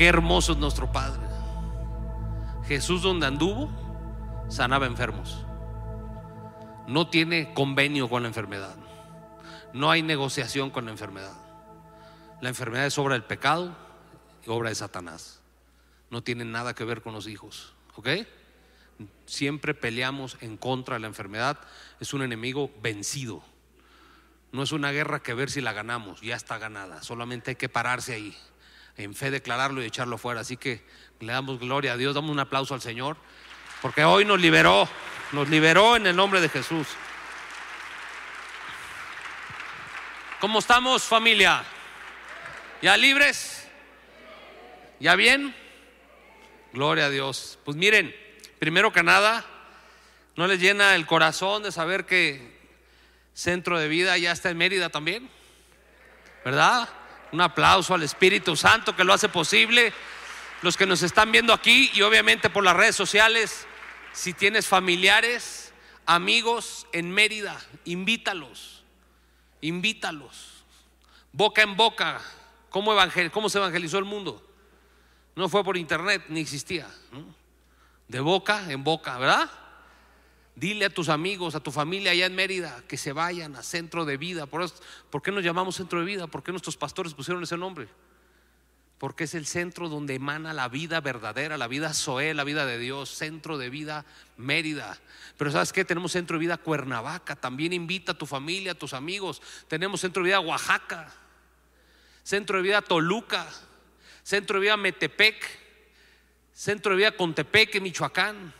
Qué hermoso es nuestro Padre. Jesús donde anduvo, sanaba enfermos. No tiene convenio con la enfermedad. No hay negociación con la enfermedad. La enfermedad es obra del pecado y obra de Satanás. No tiene nada que ver con los hijos. ¿Ok? Siempre peleamos en contra de la enfermedad. Es un enemigo vencido. No es una guerra que ver si la ganamos. Ya está ganada. Solamente hay que pararse ahí. En fe declararlo y echarlo fuera. Así que le damos gloria a Dios. Damos un aplauso al Señor. Porque hoy nos liberó. Nos liberó en el nombre de Jesús. ¿Cómo estamos familia? ¿Ya libres? ¿Ya bien? Gloria a Dios. Pues miren, primero que nada, ¿no les llena el corazón de saber que Centro de Vida ya está en Mérida también? ¿Verdad? Un aplauso al Espíritu Santo que lo hace posible. Los que nos están viendo aquí y obviamente por las redes sociales, si tienes familiares, amigos en Mérida, invítalos, invítalos. Boca en boca, ¿cómo, se evangelizó el mundo? No fue por internet, ni existía. De boca en boca, ¿verdad? Dile a tus amigos, a tu familia allá en Mérida que se vayan a centro de vida. ¿Por, ¿Por qué nos llamamos centro de vida? ¿Por qué nuestros pastores pusieron ese nombre? Porque es el centro donde emana la vida verdadera, la vida Zoé, la vida de Dios, centro de vida Mérida. Pero ¿sabes qué? Tenemos centro de vida Cuernavaca. También invita a tu familia, a tus amigos. Tenemos centro de vida Oaxaca, centro de vida Toluca, centro de vida Metepec, centro de vida Contepec, Michoacán.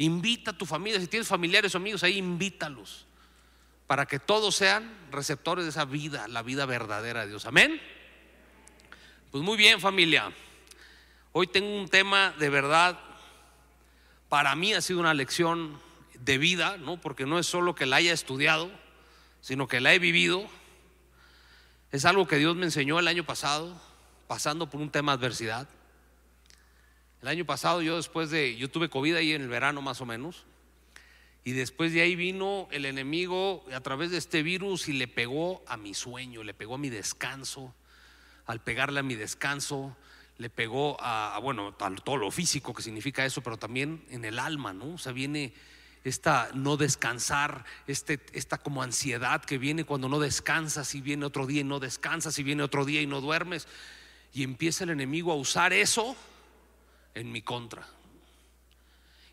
Invita a tu familia, si tienes familiares o amigos ahí, invítalos para que todos sean receptores de esa vida, la vida verdadera de Dios. Amén. Pues muy bien familia, hoy tengo un tema de verdad, para mí ha sido una lección de vida, ¿no? porque no es solo que la haya estudiado, sino que la he vivido. Es algo que Dios me enseñó el año pasado, pasando por un tema de adversidad. El año pasado yo después de, yo tuve COVID ahí en el verano más o menos, y después de ahí vino el enemigo a través de este virus y le pegó a mi sueño, le pegó a mi descanso, al pegarle a mi descanso, le pegó a, bueno, a todo lo físico que significa eso, pero también en el alma, ¿no? O sea, viene esta no descansar, este, esta como ansiedad que viene cuando no descansas y viene otro día y no descansas y viene otro día y no duermes. Y empieza el enemigo a usar eso en mi contra.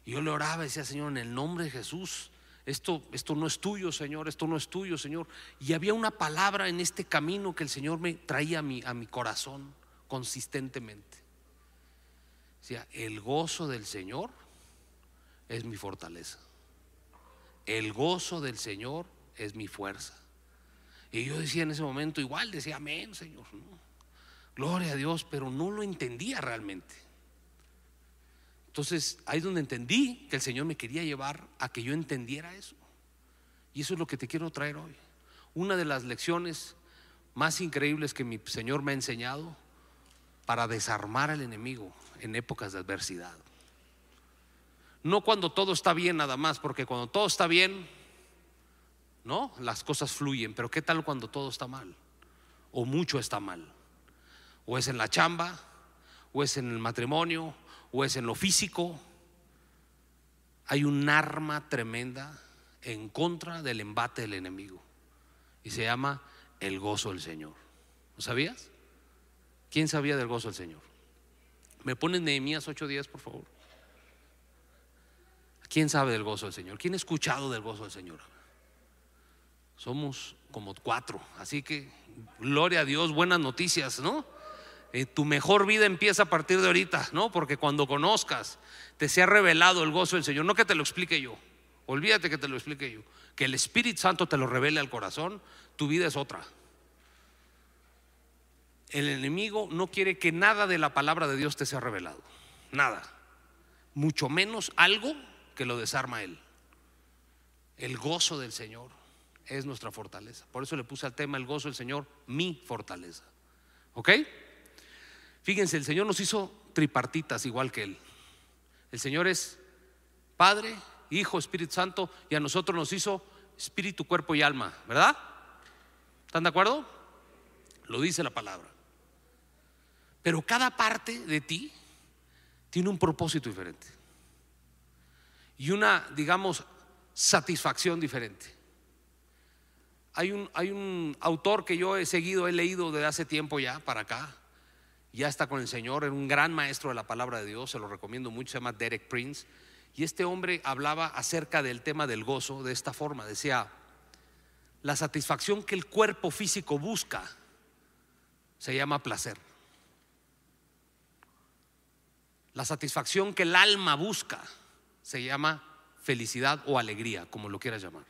Y yo le oraba y decía, Señor, en el nombre de Jesús, esto, esto no es tuyo, Señor, esto no es tuyo, Señor. Y había una palabra en este camino que el Señor me traía a mi, a mi corazón consistentemente. Decía, el gozo del Señor es mi fortaleza. El gozo del Señor es mi fuerza. Y yo decía en ese momento, igual decía, amén, Señor. Gloria a Dios, pero no lo entendía realmente. Entonces, ahí es donde entendí que el Señor me quería llevar a que yo entendiera eso. Y eso es lo que te quiero traer hoy. Una de las lecciones más increíbles que mi Señor me ha enseñado para desarmar al enemigo en épocas de adversidad. No cuando todo está bien nada más, porque cuando todo está bien, ¿no? Las cosas fluyen, pero ¿qué tal cuando todo está mal? O mucho está mal. O es en la chamba, o es en el matrimonio, o es en lo físico, hay un arma tremenda en contra del embate del enemigo. Y se llama el gozo del Señor. ¿Lo sabías? ¿Quién sabía del gozo del Señor? ¿Me ponen Nehemías ocho días, por favor? ¿Quién sabe del gozo del Señor? ¿Quién ha escuchado del gozo del Señor? Somos como cuatro, así que gloria a Dios, buenas noticias, ¿no? Eh, tu mejor vida empieza a partir de ahorita, ¿no? Porque cuando conozcas, te sea revelado el gozo del Señor, no que te lo explique yo, olvídate que te lo explique yo, que el Espíritu Santo te lo revele al corazón, tu vida es otra. El enemigo no quiere que nada de la palabra de Dios te sea revelado, nada, mucho menos algo que lo desarma él. El gozo del Señor es nuestra fortaleza. Por eso le puse al tema el gozo del Señor, mi fortaleza. ¿Ok? Fíjense, el Señor nos hizo tripartitas igual que Él. El Señor es Padre, Hijo, Espíritu Santo y a nosotros nos hizo espíritu, cuerpo y alma, ¿verdad? ¿Están de acuerdo? Lo dice la palabra. Pero cada parte de ti tiene un propósito diferente. Y una, digamos, satisfacción diferente. Hay un, hay un autor que yo he seguido, he leído desde hace tiempo ya para acá, ya está con el Señor, era un gran maestro de la palabra de Dios, se lo recomiendo mucho, se llama Derek Prince. Y este hombre hablaba acerca del tema del gozo de esta forma, decía, la satisfacción que el cuerpo físico busca se llama placer. La satisfacción que el alma busca se llama felicidad o alegría, como lo quieras llamar.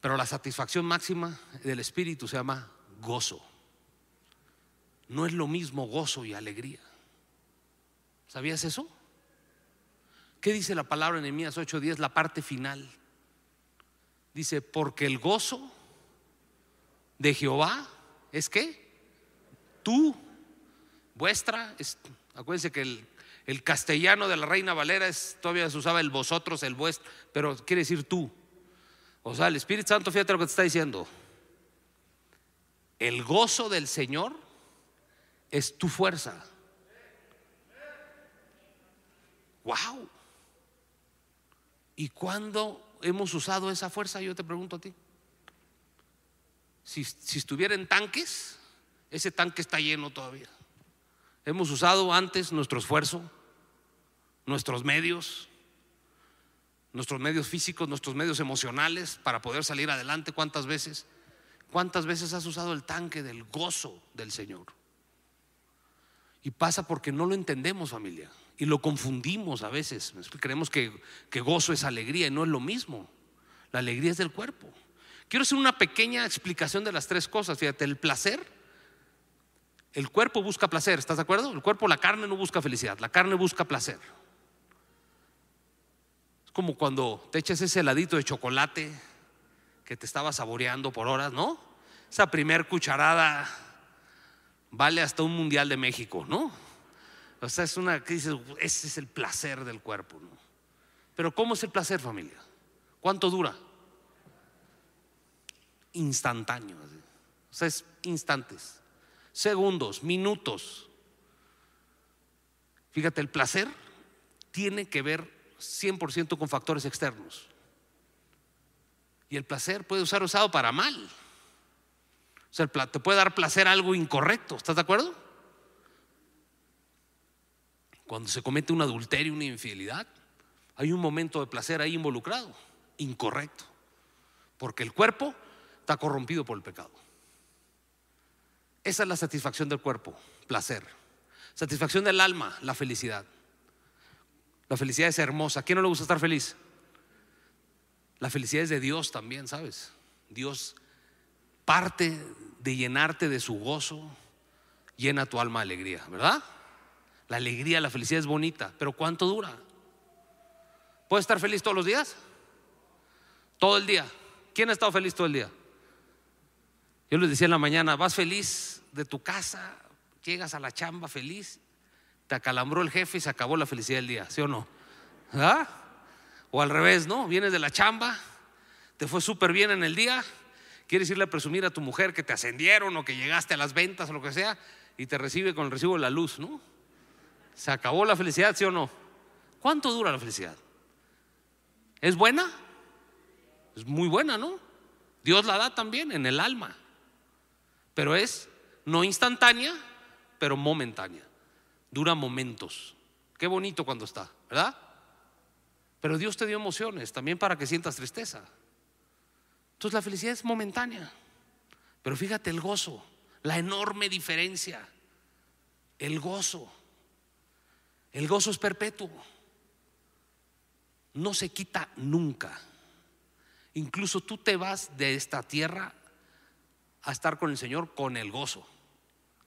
Pero la satisfacción máxima del espíritu se llama gozo. No es lo mismo gozo y alegría. ¿Sabías eso? ¿Qué dice la palabra en Nehemías 8:10, la parte final? Dice, porque el gozo de Jehová es que tú, vuestra, acuérdense que el, el, castellano de la Reina Valera es, todavía se usaba el vosotros, el vuestro, pero quiere decir tú. O sea, el Espíritu Santo, fíjate lo que te está diciendo. El gozo del Señor es tu fuerza. Wow. ¿Y cuándo hemos usado esa fuerza? Yo te pregunto a ti. Si, si estuviera en tanques, ese tanque está lleno todavía. Hemos usado antes nuestro esfuerzo, nuestros medios, nuestros medios físicos, nuestros medios emocionales para poder salir adelante. ¿Cuántas veces? ¿Cuántas veces has usado el tanque del gozo del Señor? Y pasa porque no lo entendemos, familia. Y lo confundimos a veces. Creemos que, que gozo es alegría y no es lo mismo. La alegría es del cuerpo. Quiero hacer una pequeña explicación de las tres cosas. Fíjate, el placer, el cuerpo busca placer, ¿estás de acuerdo? El cuerpo, la carne no busca felicidad, la carne busca placer como cuando te echas ese heladito de chocolate que te estaba saboreando por horas, ¿no? Esa primer cucharada vale hasta un mundial de México, ¿no? O sea, es una dices, ese es el placer del cuerpo, ¿no? Pero ¿cómo es el placer, familia? ¿Cuánto dura? Instantáneo. O sea, es instantes, segundos, minutos. Fíjate, el placer tiene que ver 100% con factores externos. Y el placer puede ser usado para mal. O sea, te puede dar placer algo incorrecto, ¿estás de acuerdo? Cuando se comete un adulterio, una infidelidad, hay un momento de placer ahí involucrado, incorrecto. Porque el cuerpo está corrompido por el pecado. Esa es la satisfacción del cuerpo, placer. Satisfacción del alma, la felicidad. La felicidad es hermosa. ¿A quién no le gusta estar feliz? La felicidad es de Dios también, ¿sabes? Dios parte de llenarte de su gozo, llena tu alma de alegría, ¿verdad? La alegría, la felicidad es bonita, pero ¿cuánto dura? ¿Puedes estar feliz todos los días? Todo el día. ¿Quién ha estado feliz todo el día? Yo les decía en la mañana, vas feliz de tu casa, llegas a la chamba feliz te acalambró el jefe y se acabó la felicidad del día, ¿sí o no? ¿Ah? O al revés, ¿no? Vienes de la chamba, te fue súper bien en el día, quieres irle a presumir a tu mujer que te ascendieron o que llegaste a las ventas o lo que sea, y te recibe con el recibo de la luz, ¿no? Se acabó la felicidad, ¿sí o no? ¿Cuánto dura la felicidad? ¿Es buena? Es muy buena, ¿no? Dios la da también en el alma, pero es no instantánea, pero momentánea dura momentos. Qué bonito cuando está, ¿verdad? Pero Dios te dio emociones también para que sientas tristeza. Entonces la felicidad es momentánea. Pero fíjate el gozo, la enorme diferencia. El gozo. El gozo es perpetuo. No se quita nunca. Incluso tú te vas de esta tierra a estar con el Señor con el gozo.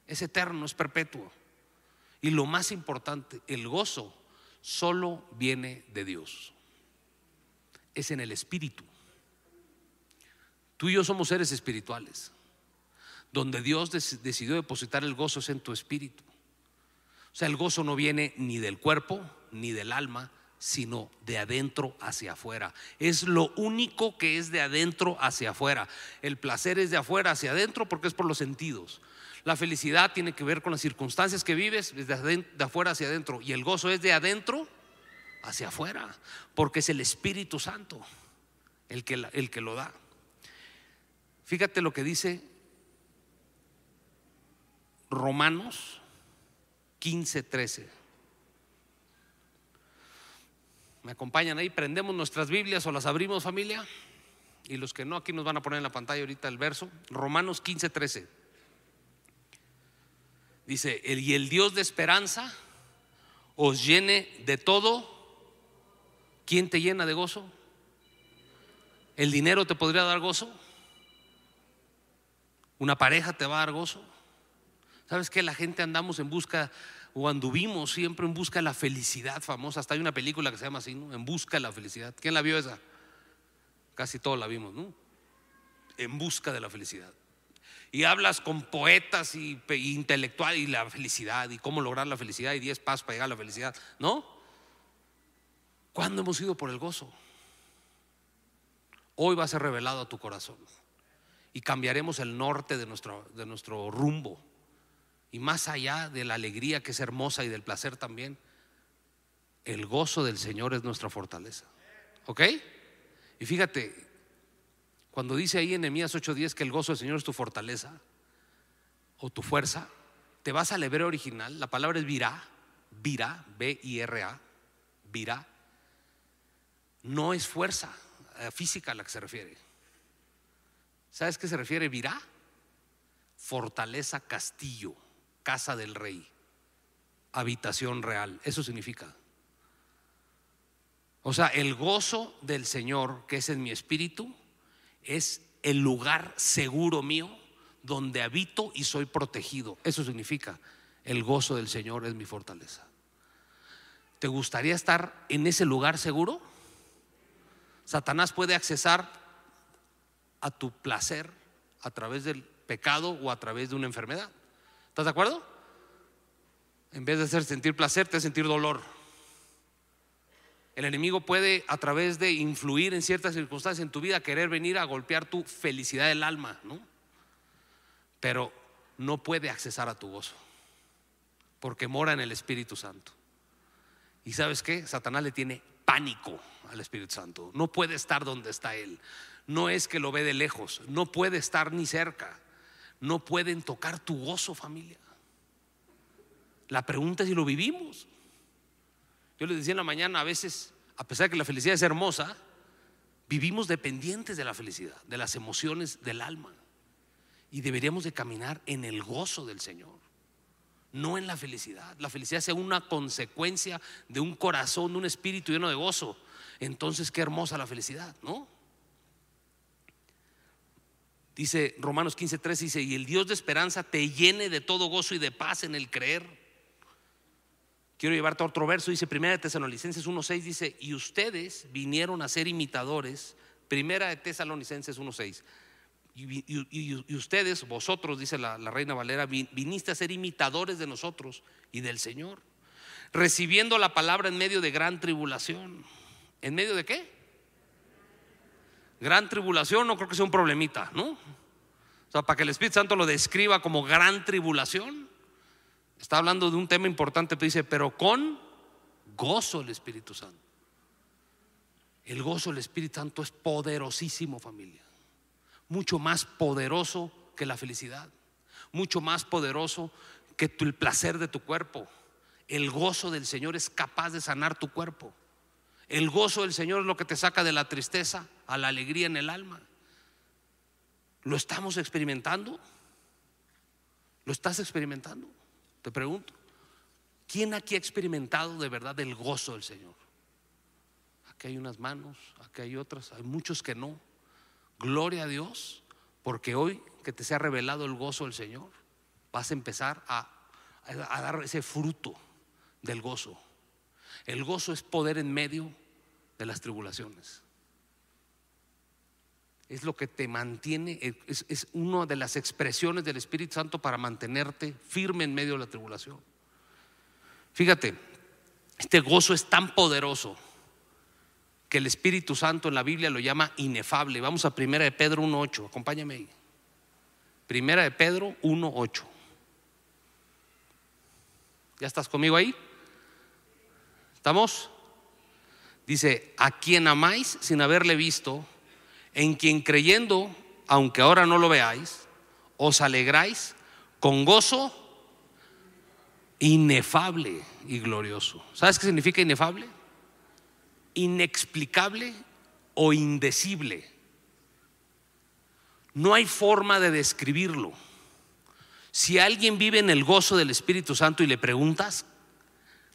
Es eterno, es perpetuo. Y lo más importante, el gozo solo viene de Dios. Es en el espíritu. Tú y yo somos seres espirituales. Donde Dios decidió depositar el gozo es en tu espíritu. O sea, el gozo no viene ni del cuerpo ni del alma, sino de adentro hacia afuera. Es lo único que es de adentro hacia afuera. El placer es de afuera hacia adentro porque es por los sentidos. La felicidad tiene que ver con las circunstancias que vives desde de afuera hacia adentro. Y el gozo es de adentro hacia afuera, porque es el Espíritu Santo el que, el que lo da. Fíjate lo que dice Romanos 15, 13. ¿Me acompañan ahí? ¿Prendemos nuestras Biblias o las abrimos familia? Y los que no, aquí nos van a poner en la pantalla ahorita el verso. Romanos 15, 13. Dice, el, y el Dios de esperanza os llene de todo. ¿Quién te llena de gozo? ¿El dinero te podría dar gozo? ¿Una pareja te va a dar gozo? ¿Sabes que La gente andamos en busca o anduvimos siempre en busca de la felicidad famosa. Hasta hay una película que se llama así, ¿no? En busca de la felicidad. ¿Quién la vio esa? Casi todos la vimos, ¿no? En busca de la felicidad. Y hablas con poetas y, intelectuales y la felicidad y cómo lograr la felicidad y diez pasos para llegar a la felicidad, ¿no? ¿Cuándo hemos ido por el gozo? Hoy va a ser revelado a tu corazón y cambiaremos el norte de nuestro, de nuestro rumbo y más allá de la alegría que es hermosa y del placer también, el gozo del Señor es nuestra fortaleza. ¿Ok? Y fíjate, cuando dice ahí en Nehemías 8:10 que el gozo del Señor es tu fortaleza o tu fuerza, te vas al hebreo original, la palabra es virá, virá, B-I-R-A, virá. No es fuerza eh, física a la que se refiere. ¿Sabes qué se refiere virá? Fortaleza castillo casa del rey, habitación real. Eso significa. O sea, el gozo del Señor, que es en mi espíritu, es el lugar seguro mío donde habito y soy protegido. Eso significa, el gozo del Señor es mi fortaleza. ¿Te gustaría estar en ese lugar seguro? Satanás puede accesar a tu placer a través del pecado o a través de una enfermedad. ¿Estás de acuerdo? En vez de hacer sentir placer, te hace sentir dolor. El enemigo puede, a través de influir en ciertas circunstancias en tu vida, querer venir a golpear tu felicidad del alma, ¿no? Pero no puede accesar a tu gozo, porque mora en el Espíritu Santo. ¿Y sabes qué? Satanás le tiene pánico al Espíritu Santo. No puede estar donde está Él. No es que lo ve de lejos, no puede estar ni cerca no pueden tocar tu gozo, familia. La pregunta es si lo vivimos. Yo les decía en la mañana, a veces, a pesar de que la felicidad es hermosa, vivimos dependientes de la felicidad, de las emociones del alma. Y deberíamos de caminar en el gozo del Señor, no en la felicidad. La felicidad sea una consecuencia de un corazón, de un espíritu lleno de gozo. Entonces, qué hermosa la felicidad, ¿no? Dice Romanos 15:3 dice, "Y el Dios de esperanza te llene de todo gozo y de paz en el creer." Quiero llevarte a otro verso, dice Primera de Tesalonicenses 1:6 dice, "Y ustedes vinieron a ser imitadores." Primera de Tesalonicenses 1:6. Y, y, ustedes, vosotros, dice la Reina Valera, viniste a ser imitadores de nosotros y del Señor, recibiendo la palabra en medio de gran tribulación. ¿En medio de qué? Gran tribulación no creo que sea un problemita, ¿no? O sea, para que el Espíritu Santo lo describa como gran tribulación, está hablando de un tema importante, pero dice, pero con gozo el Espíritu Santo. El gozo del Espíritu Santo es poderosísimo, familia. Mucho más poderoso que la felicidad. Mucho más poderoso que el placer de tu cuerpo. El gozo del Señor es capaz de sanar tu cuerpo. El gozo del Señor es lo que te saca de la tristeza a la alegría en el alma. ¿Lo estamos experimentando? ¿Lo estás experimentando? Te pregunto. ¿Quién aquí ha experimentado de verdad el gozo del Señor? Aquí hay unas manos, aquí hay otras, hay muchos que no. Gloria a Dios, porque hoy que te se ha revelado el gozo del Señor, vas a empezar a, a dar ese fruto del gozo. El gozo es poder en medio de las tribulaciones. Es lo que te mantiene, es, una de las expresiones del Espíritu Santo para mantenerte firme en medio de la tribulación. Fíjate, este gozo es tan poderoso que el Espíritu Santo en la Biblia lo llama inefable. Vamos a Primera de Pedro 1.8, acompáñame ahí. Primera de Pedro 1.8. ¿Ya estás conmigo ahí? ¿Estamos? Dice, a quien amáis sin haberle visto, en quien creyendo, aunque ahora no lo veáis, os alegráis con gozo inefable y glorioso. ¿Sabes qué significa inefable? Inexplicable o indecible. No hay forma de describirlo. Si alguien vive en el gozo del Espíritu Santo y le preguntas,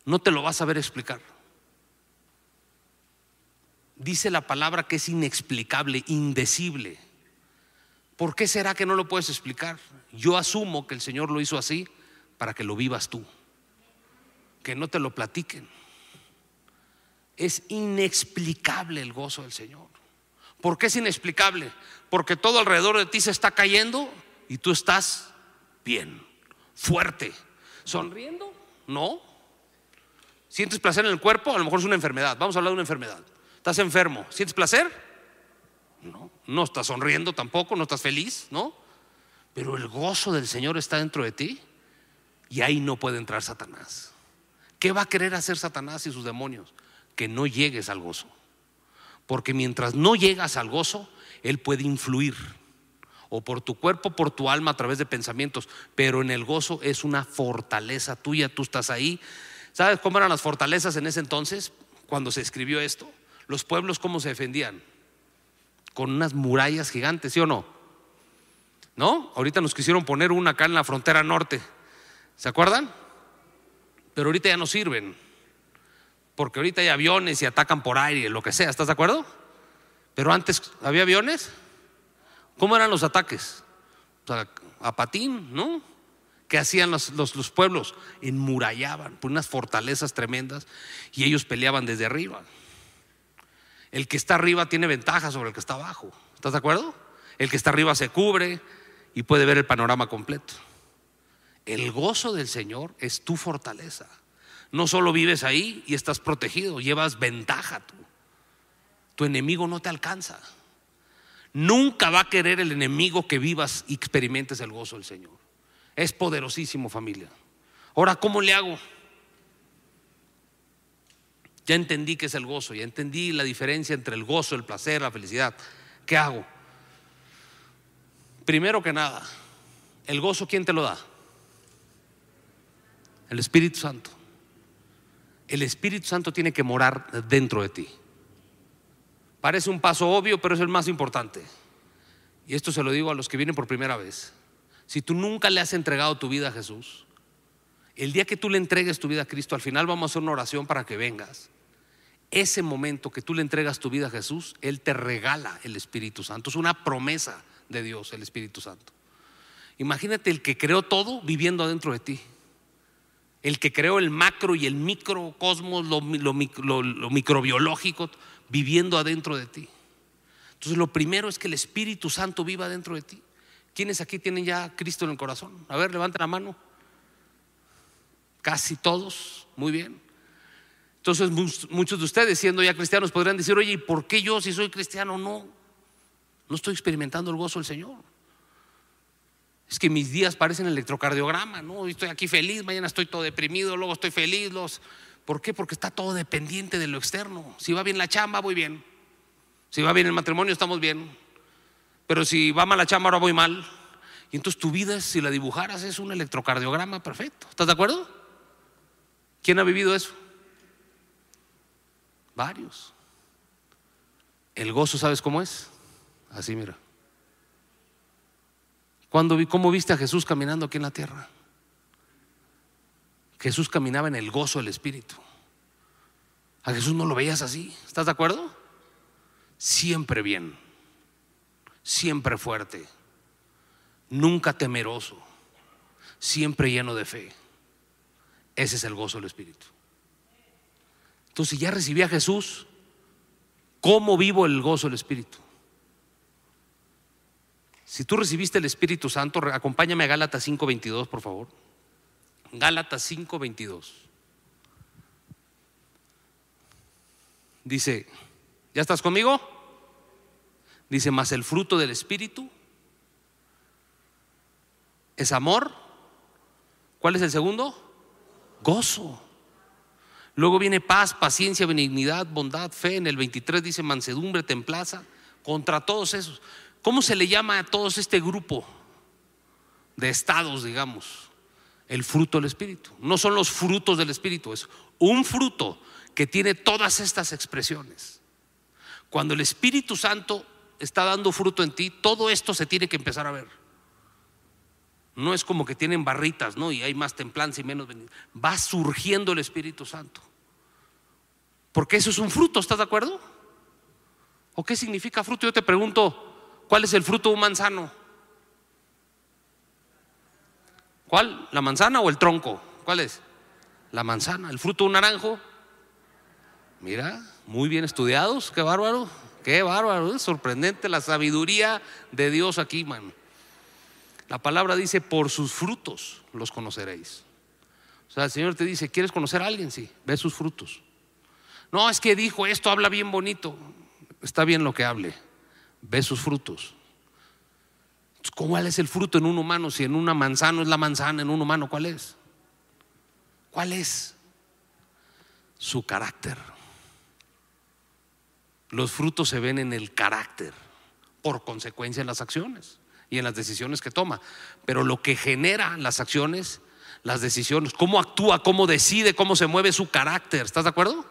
no te lo vas a ver explicar. Dice la palabra que es inexplicable, indecible. ¿Por qué será que no lo puedes explicar? Yo asumo que el Señor lo hizo así para que lo vivas tú, que no te lo platiquen. Es inexplicable el gozo del Señor. ¿Por qué es inexplicable? Porque todo alrededor de ti se está cayendo y tú estás bien, fuerte, sonriendo. No. ¿Sientes placer en el cuerpo? A lo mejor es una enfermedad. Vamos a hablar de una enfermedad. ¿Estás enfermo? ¿Sientes placer? No. No estás sonriendo tampoco, no estás feliz, ¿no? Pero el gozo del Señor está dentro de ti y ahí no puede entrar Satanás. ¿Qué va a querer hacer Satanás y sus demonios? Que no llegues al gozo. Porque mientras no llegas al gozo, Él puede influir o por tu cuerpo, por tu alma a través de pensamientos, pero en el gozo es una fortaleza tuya, tú estás ahí. ¿Sabes cómo eran las fortalezas en ese entonces, cuando se escribió esto? Los pueblos, ¿cómo se defendían? Con unas murallas gigantes, ¿sí o no? ¿No? Ahorita nos quisieron poner una acá en la frontera norte. ¿Se acuerdan? Pero ahorita ya no sirven. Porque ahorita hay aviones y atacan por aire, lo que sea, ¿estás de acuerdo? Pero antes, ¿había aviones? ¿Cómo eran los ataques? a patín, ¿no? ¿Qué hacían los, los, pueblos? Enmurallaban por unas fortalezas tremendas y ellos peleaban desde arriba. El que está arriba tiene ventaja sobre el que está abajo. ¿Estás de acuerdo? El que está arriba se cubre y puede ver el panorama completo. El gozo del Señor es tu fortaleza. No solo vives ahí y estás protegido, llevas ventaja tú. Tu enemigo no te alcanza. Nunca va a querer el enemigo que vivas y experimentes el gozo del Señor. Es poderosísimo familia. Ahora, ¿cómo le hago? Ya entendí que es el gozo, ya entendí la diferencia entre el gozo, el placer, la felicidad. ¿Qué hago? Primero que nada, el gozo, ¿quién te lo da? El Espíritu Santo. El Espíritu Santo tiene que morar dentro de ti. Parece un paso obvio, pero es el más importante. Y esto se lo digo a los que vienen por primera vez. Si tú nunca le has entregado tu vida a Jesús, el día que tú le entregues tu vida a Cristo, al final vamos a hacer una oración para que vengas. Ese momento que tú le entregas tu vida a Jesús, Él te regala el Espíritu Santo. Es una promesa de Dios, el Espíritu Santo. Imagínate el que creó todo viviendo adentro de ti el que creó el macro y el microcosmos, lo, lo, lo, microbiológico, viviendo adentro de ti. Entonces lo primero es que el Espíritu Santo viva dentro de ti. ¿Quiénes aquí tienen ya Cristo en el corazón? A ver, levanten la mano. Casi todos, muy bien. Entonces muchos de ustedes, siendo ya cristianos, podrían decir, oye, ¿y por qué yo si soy cristiano no? No estoy experimentando el gozo del Señor. Es que mis días parecen electrocardiograma, ¿no? Estoy aquí feliz, mañana estoy todo deprimido, luego estoy feliz. Los... ¿Por qué? Porque está todo dependiente de lo externo. Si va bien la chamba, voy bien. Si va bien el matrimonio, estamos bien. Pero si va mal la chamba, ahora voy mal. Y entonces tu vida, si la dibujaras, es un electrocardiograma perfecto. ¿Estás de acuerdo? ¿Quién ha vivido eso? Varios. El gozo, ¿sabes cómo es? Así, mira. Cuando, ¿Cómo viste a Jesús caminando aquí en la tierra? Jesús caminaba en el gozo del Espíritu. A Jesús no lo veías así. ¿Estás de acuerdo? Siempre bien, siempre fuerte, nunca temeroso, siempre lleno de fe. Ese es el gozo del Espíritu. Entonces, ya recibí a Jesús, ¿cómo vivo el gozo del Espíritu? Si tú recibiste el Espíritu Santo, acompáñame a Gálatas 5:22, por favor. Gálatas 5:22. Dice, ¿ya estás conmigo? Dice, más el fruto del Espíritu es amor. ¿Cuál es el segundo? Gozo. Luego viene paz, paciencia, benignidad, bondad, fe. En el 23 dice mansedumbre, templaza. Contra todos esos. ¿Cómo se le llama a todos este grupo de estados, digamos? El fruto del Espíritu. No son los frutos del Espíritu, es un fruto que tiene todas estas expresiones. Cuando el Espíritu Santo está dando fruto en ti, todo esto se tiene que empezar a ver. No es como que tienen barritas, ¿no? Y hay más templanza y menos Va surgiendo el Espíritu Santo. Porque eso es un fruto, ¿estás de acuerdo? ¿O qué significa fruto? Yo te pregunto, ¿cuál es el fruto de un manzano? ¿Cuál? ¿La manzana o el tronco? ¿Cuál es? La manzana. ¿El fruto de un naranjo? Mira, muy bien estudiados, qué bárbaro, qué bárbaro, es sorprendente la sabiduría de Dios aquí, man. La palabra dice, por sus frutos los conoceréis. O sea, el Señor te dice, ¿quieres conocer a alguien? Sí, ve sus frutos. No, es que dijo esto, habla bien bonito. Está bien lo que hable, ve sus frutos. ¿Cuál es el fruto en un humano? Si en una manzana es la manzana, en un humano, ¿cuál es? ¿Cuál es? Su carácter. Los frutos se ven en el carácter, por consecuencia en las acciones y en las decisiones que toma. Pero lo que genera las acciones, las decisiones, cómo actúa, cómo decide, cómo se mueve su carácter. ¿Estás de acuerdo?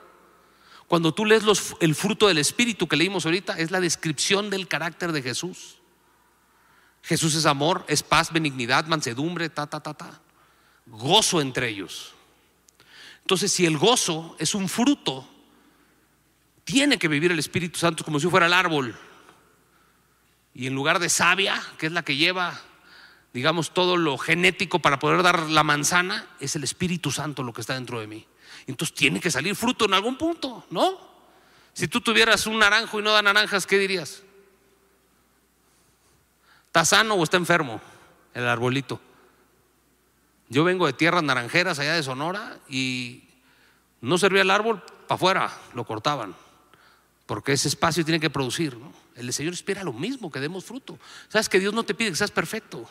Cuando tú lees el fruto del Espíritu que leímos ahorita, es la descripción del carácter de Jesús. Jesús es amor, es paz, benignidad, mansedumbre, ta, ta, ta, ta. Gozo entre ellos. Entonces, si el gozo es un fruto, tiene que vivir el Espíritu Santo como si fuera el árbol. Y en lugar de savia, que es la que lleva, digamos, todo lo genético para poder dar la manzana, es el Espíritu Santo lo que está dentro de mí. Entonces tiene que salir fruto en algún punto, ¿no? Si tú tuvieras un naranjo y no da naranjas, ¿qué dirías? ¿Está sano o está enfermo el arbolito? Yo vengo de tierras naranjeras allá de Sonora y no servía el árbol para afuera, lo cortaban porque ese espacio tiene que producir. El Señor espera lo mismo, que demos fruto. Sabes que Dios no te pide que seas perfecto.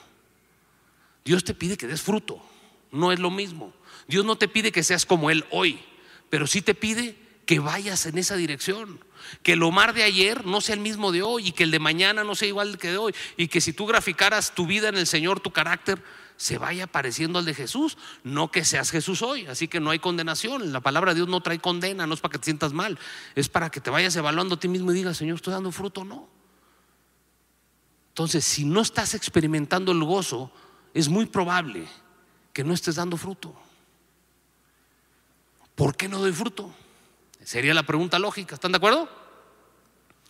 Dios te pide que des fruto. No es lo mismo. Dios no te pide que seas como Él hoy, pero sí te pide que vayas en esa dirección. Que el Omar de ayer no sea el mismo de hoy y que el de mañana no sea igual que de hoy. Y que si tú graficaras tu vida en el Señor, tu carácter, se vaya pareciendo al de Jesús, no que seas Jesús hoy. Así que no hay condenación. La palabra de Dios no trae condena, no es para que te sientas mal, es para que te vayas evaluando a ti mismo y digas, Señor, ¿estoy dando fruto o no? Entonces, si no estás experimentando el gozo, es muy probable que no estés dando fruto. ¿Por qué no doy fruto? Sería la pregunta lógica. ¿Están de acuerdo?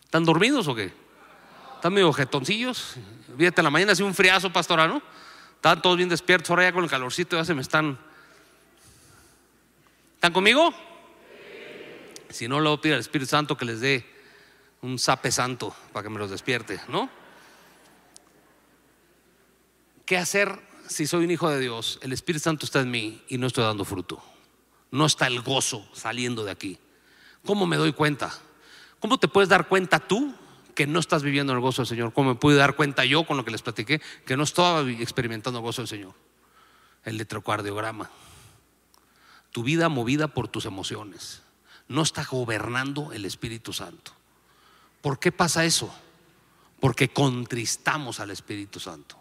¿Están dormidos o qué? ¿Están medio jetoncillos? Fíjate, la mañana hace un friazo pastorano. Están todos bien despiertos, ahora ya con el calorcito ya se me están. ¿Están conmigo? Si no, luego pide al Espíritu Santo que les dé un sape santo para que me los despierte, ¿no? ¿Qué hacer si soy un hijo de Dios? El Espíritu Santo está en mí y no estoy dando fruto. No está el gozo saliendo de aquí. ¿Cómo me doy cuenta? ¿Cómo te puedes dar cuenta tú que no estás viviendo el gozo del Señor. Como me pude dar cuenta yo con lo que les platiqué, que no estaba experimentando el gozo del Señor. El electrocardiograma. Tu vida movida por tus emociones. No está gobernando el Espíritu Santo. ¿Por qué pasa eso? Porque contristamos al Espíritu Santo.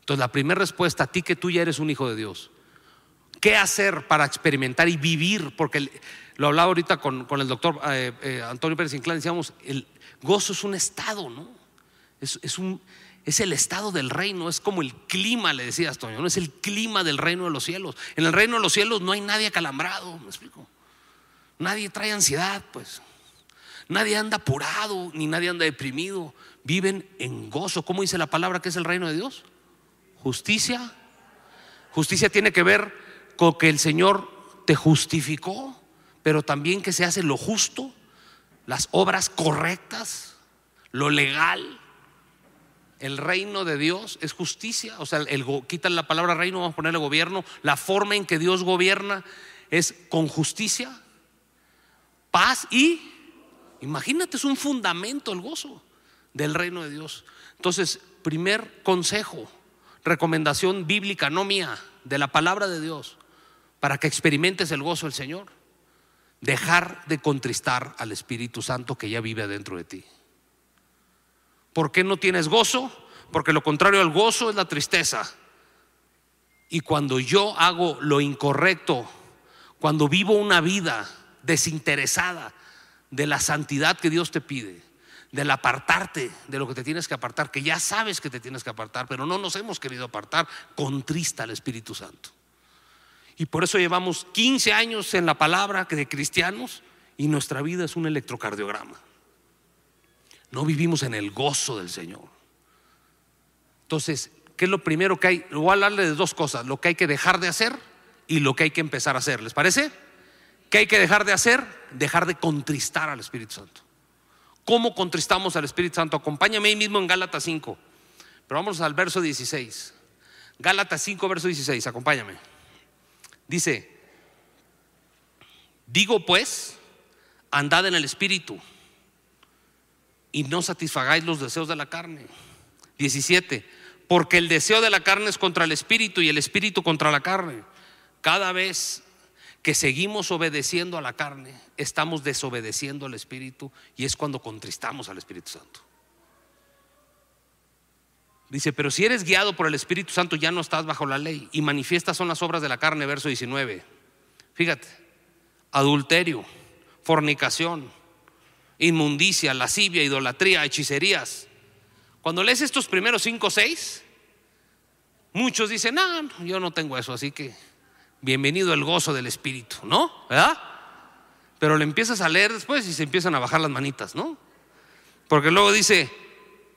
Entonces la primera respuesta a ti que tú ya eres un hijo de Dios. ¿Qué hacer para experimentar y vivir? Porque lo hablaba ahorita con, el doctor eh, eh, Antonio Pérez Inclán, decíamos, el, Gozo es un estado, ¿no? Es, un, es el estado del reino, es como el clima, le decía Toño, ¿no? Es el clima del reino de los cielos. En el reino de los cielos no hay nadie acalambrado, ¿me explico? Nadie trae ansiedad, pues. Nadie anda apurado, ni nadie anda deprimido. Viven en gozo. ¿Cómo dice la palabra que es el reino de Dios? Justicia. Justicia tiene que ver con que el Señor te justificó, pero también que se hace lo justo las obras correctas, lo legal. El reino de Dios es justicia, o sea, el, quitan la palabra reino, vamos a ponerle gobierno. La forma en que Dios gobierna es con justicia, paz y, imagínate, es un fundamento el gozo del reino de Dios. Entonces, primer consejo, recomendación bíblica, no mía, de la palabra de Dios. Para que experimentes el gozo del Señor? Dejar de contristar al Espíritu Santo que ya vive dentro de ti. ¿Por qué no tienes gozo? Porque lo contrario al gozo es la tristeza. Y cuando yo hago lo incorrecto, cuando vivo una vida desinteresada de la santidad que Dios te pide, del apartarte de lo que te tienes que apartar, que ya sabes que te tienes que apartar, pero no nos hemos querido apartar, contrista al Espíritu Santo. Y por eso llevamos 15 años en la palabra de cristianos y nuestra vida es un electrocardiograma. No vivimos en el gozo del Señor. Entonces, ¿qué es lo primero que hay? Voy a hablarle de dos cosas, lo que hay que dejar de hacer y lo que hay que empezar a hacer. ¿Les parece? ¿Qué hay que dejar de hacer? Dejar de contristar al Espíritu Santo. ¿Cómo contristamos al Espíritu Santo? Acompáñame ahí mismo en Gálatas 5. Pero vamos al verso 16. Gálatas 5, verso 16, acompáñame. Dice, digo pues, andad en el Espíritu y no satisfagáis los deseos de la carne. 17, porque el deseo de la carne es contra el Espíritu y el Espíritu contra la carne. Cada vez que seguimos obedeciendo a la carne, estamos desobedeciendo al Espíritu y es cuando contristamos al Espíritu Santo. Dice, pero si eres guiado por el Espíritu Santo ya no estás bajo la ley y manifiestas son las obras de la carne, verso 19. Fíjate, adulterio, fornicación, inmundicia, lascivia, idolatría, hechicerías. Cuando lees estos primeros cinco o seis, muchos dicen, no, yo no tengo eso, así que bienvenido el gozo del Espíritu, ¿no? ¿Verdad? Pero le empiezas a leer después y se empiezan a bajar las manitas, ¿no? Porque luego dice,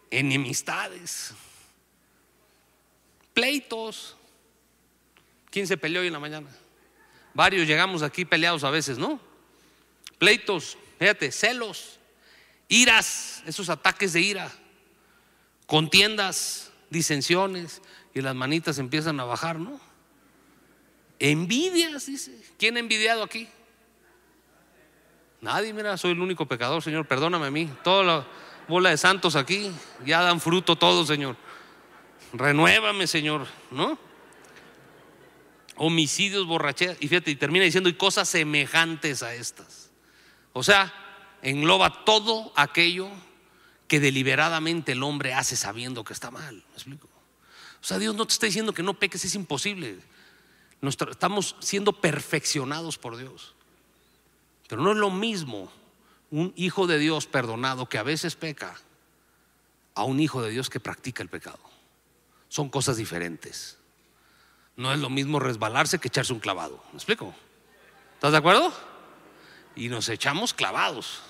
enemistades, pleitos. ¿Quién se peleó hoy en la mañana? Varios llegamos aquí peleados a veces, ¿no? Pleitos, fíjate, celos, iras, esos ataques de ira, contiendas, disensiones, y las manitas empiezan a bajar, ¿no? Envidias, dice. ¿Quién ha envidiado aquí? Nadie, mira, soy el único pecador, Señor, perdóname a mí. Toda la bola de santos aquí ya dan fruto todos, Señor. Renuévame, Señor, ¿no? Homicidios, borracheras. Y fíjate, y termina diciendo, y cosas semejantes a estas. O sea, engloba todo aquello que deliberadamente el hombre hace sabiendo que está mal. ¿Me explico? O sea, Dios no te está diciendo que no peques, es imposible estamos siendo perfeccionados por Dios. Pero no es lo mismo un hijo de Dios perdonado que a veces peca a un hijo de Dios que practica el pecado. Son cosas diferentes. No es lo mismo resbalarse que echarse un clavado. ¿Me explico? ¿Estás de acuerdo? Y nos echamos clavados.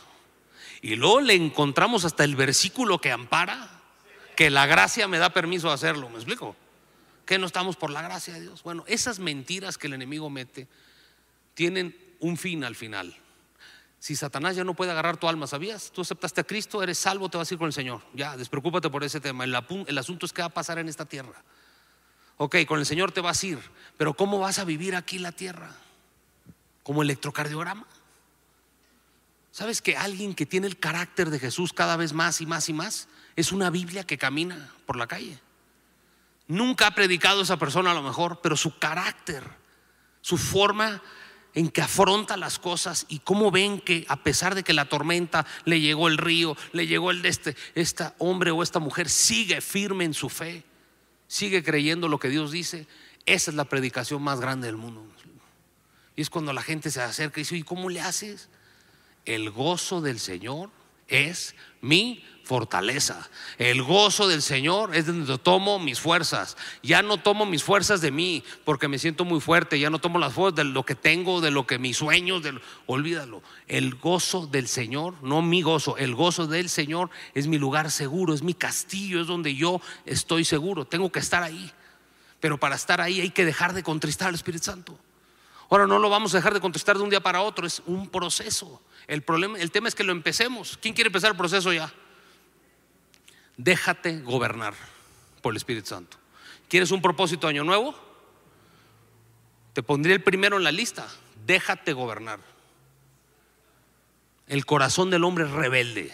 Y luego le encontramos hasta el versículo que ampara que la gracia me da permiso de hacerlo. ¿Me explico? que no estamos por la gracia de Dios? Bueno, esas mentiras que el enemigo mete tienen un fin al final. Si Satanás ya no puede agarrar tu alma, ¿sabías? Tú aceptaste a Cristo, eres salvo, te vas a ir con el Señor. Ya, despreocúpate por ese tema. El, el asunto es qué va a pasar en esta tierra. Ok, con el Señor te vas a ir, pero ¿cómo vas a vivir aquí la tierra? ¿Como electrocardiograma? ¿Sabes que alguien que tiene el carácter de Jesús cada vez más y más y más es una Biblia que camina por la calle? Nunca ha predicado esa persona a lo mejor, pero su carácter, su forma en que afronta las cosas y cómo ven que a pesar de que la tormenta le llegó el río, le llegó el de este, este hombre o esta mujer, sigue firme en su fe, sigue creyendo lo que Dios dice. Esa es la predicación más grande del mundo. Y es cuando la gente se acerca y dice, ¿y cómo le haces? El gozo del Señor es mi fortaleza. El gozo del Señor es donde tomo mis fuerzas. Ya no tomo mis fuerzas de mí porque me siento muy fuerte. Ya no tomo las fuerzas de lo que tengo, de lo que mis sueños, de olvídalo. El gozo del Señor, no mi gozo, el gozo del Señor es mi lugar seguro, es mi castillo, es donde yo estoy seguro. Tengo que estar ahí. Pero para estar ahí hay que dejar de contristar al Espíritu Santo. Ahora no lo vamos a dejar de contristar de un día para otro, es un proceso. El problema, el tema es que lo empecemos. ¿Quién quiere empezar el proceso ya? Déjate gobernar por el Espíritu Santo. ¿Quieres un propósito año nuevo? Te pondría el primero en la lista. Déjate gobernar. El corazón del hombre es rebelde.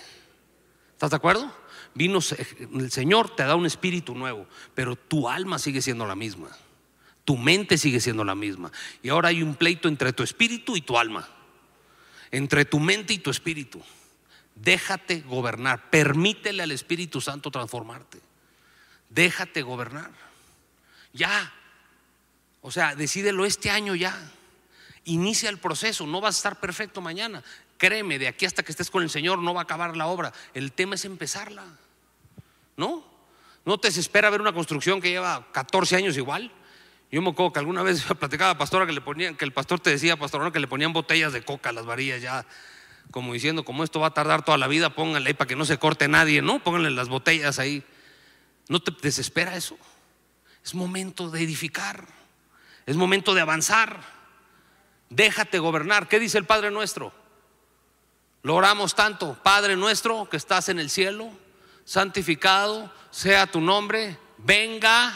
¿Estás de acuerdo? Vino el Señor, te da un espíritu nuevo, pero tu alma sigue siendo la misma. Tu mente sigue siendo la misma. Y ahora hay un pleito entre tu espíritu y tu alma. Entre tu mente y tu espíritu. Déjate gobernar. Permítele al Espíritu Santo transformarte. Déjate gobernar. Ya. O sea, decídelo este año ya. Inicia el proceso. No vas a estar perfecto mañana. Créeme, de aquí hasta que estés con el Señor no va a acabar la obra. El tema es empezarla. ¿No? No te desespera ver una construcción que lleva 14 años igual. Yo me acuerdo que alguna vez platicaba a pastora que le ponían, que el pastor te decía, pastor, que le ponían botellas de coca a las varillas ya, como diciendo, como esto va a tardar toda la vida, pónganle ahí para que no se corte nadie, ¿no? Pónganle las botellas ahí. ¿No te desespera eso? Es momento de edificar, es momento de avanzar. Déjate gobernar. ¿Qué dice el Padre nuestro? Lo oramos tanto, Padre nuestro que estás en el cielo, santificado sea tu nombre, venga,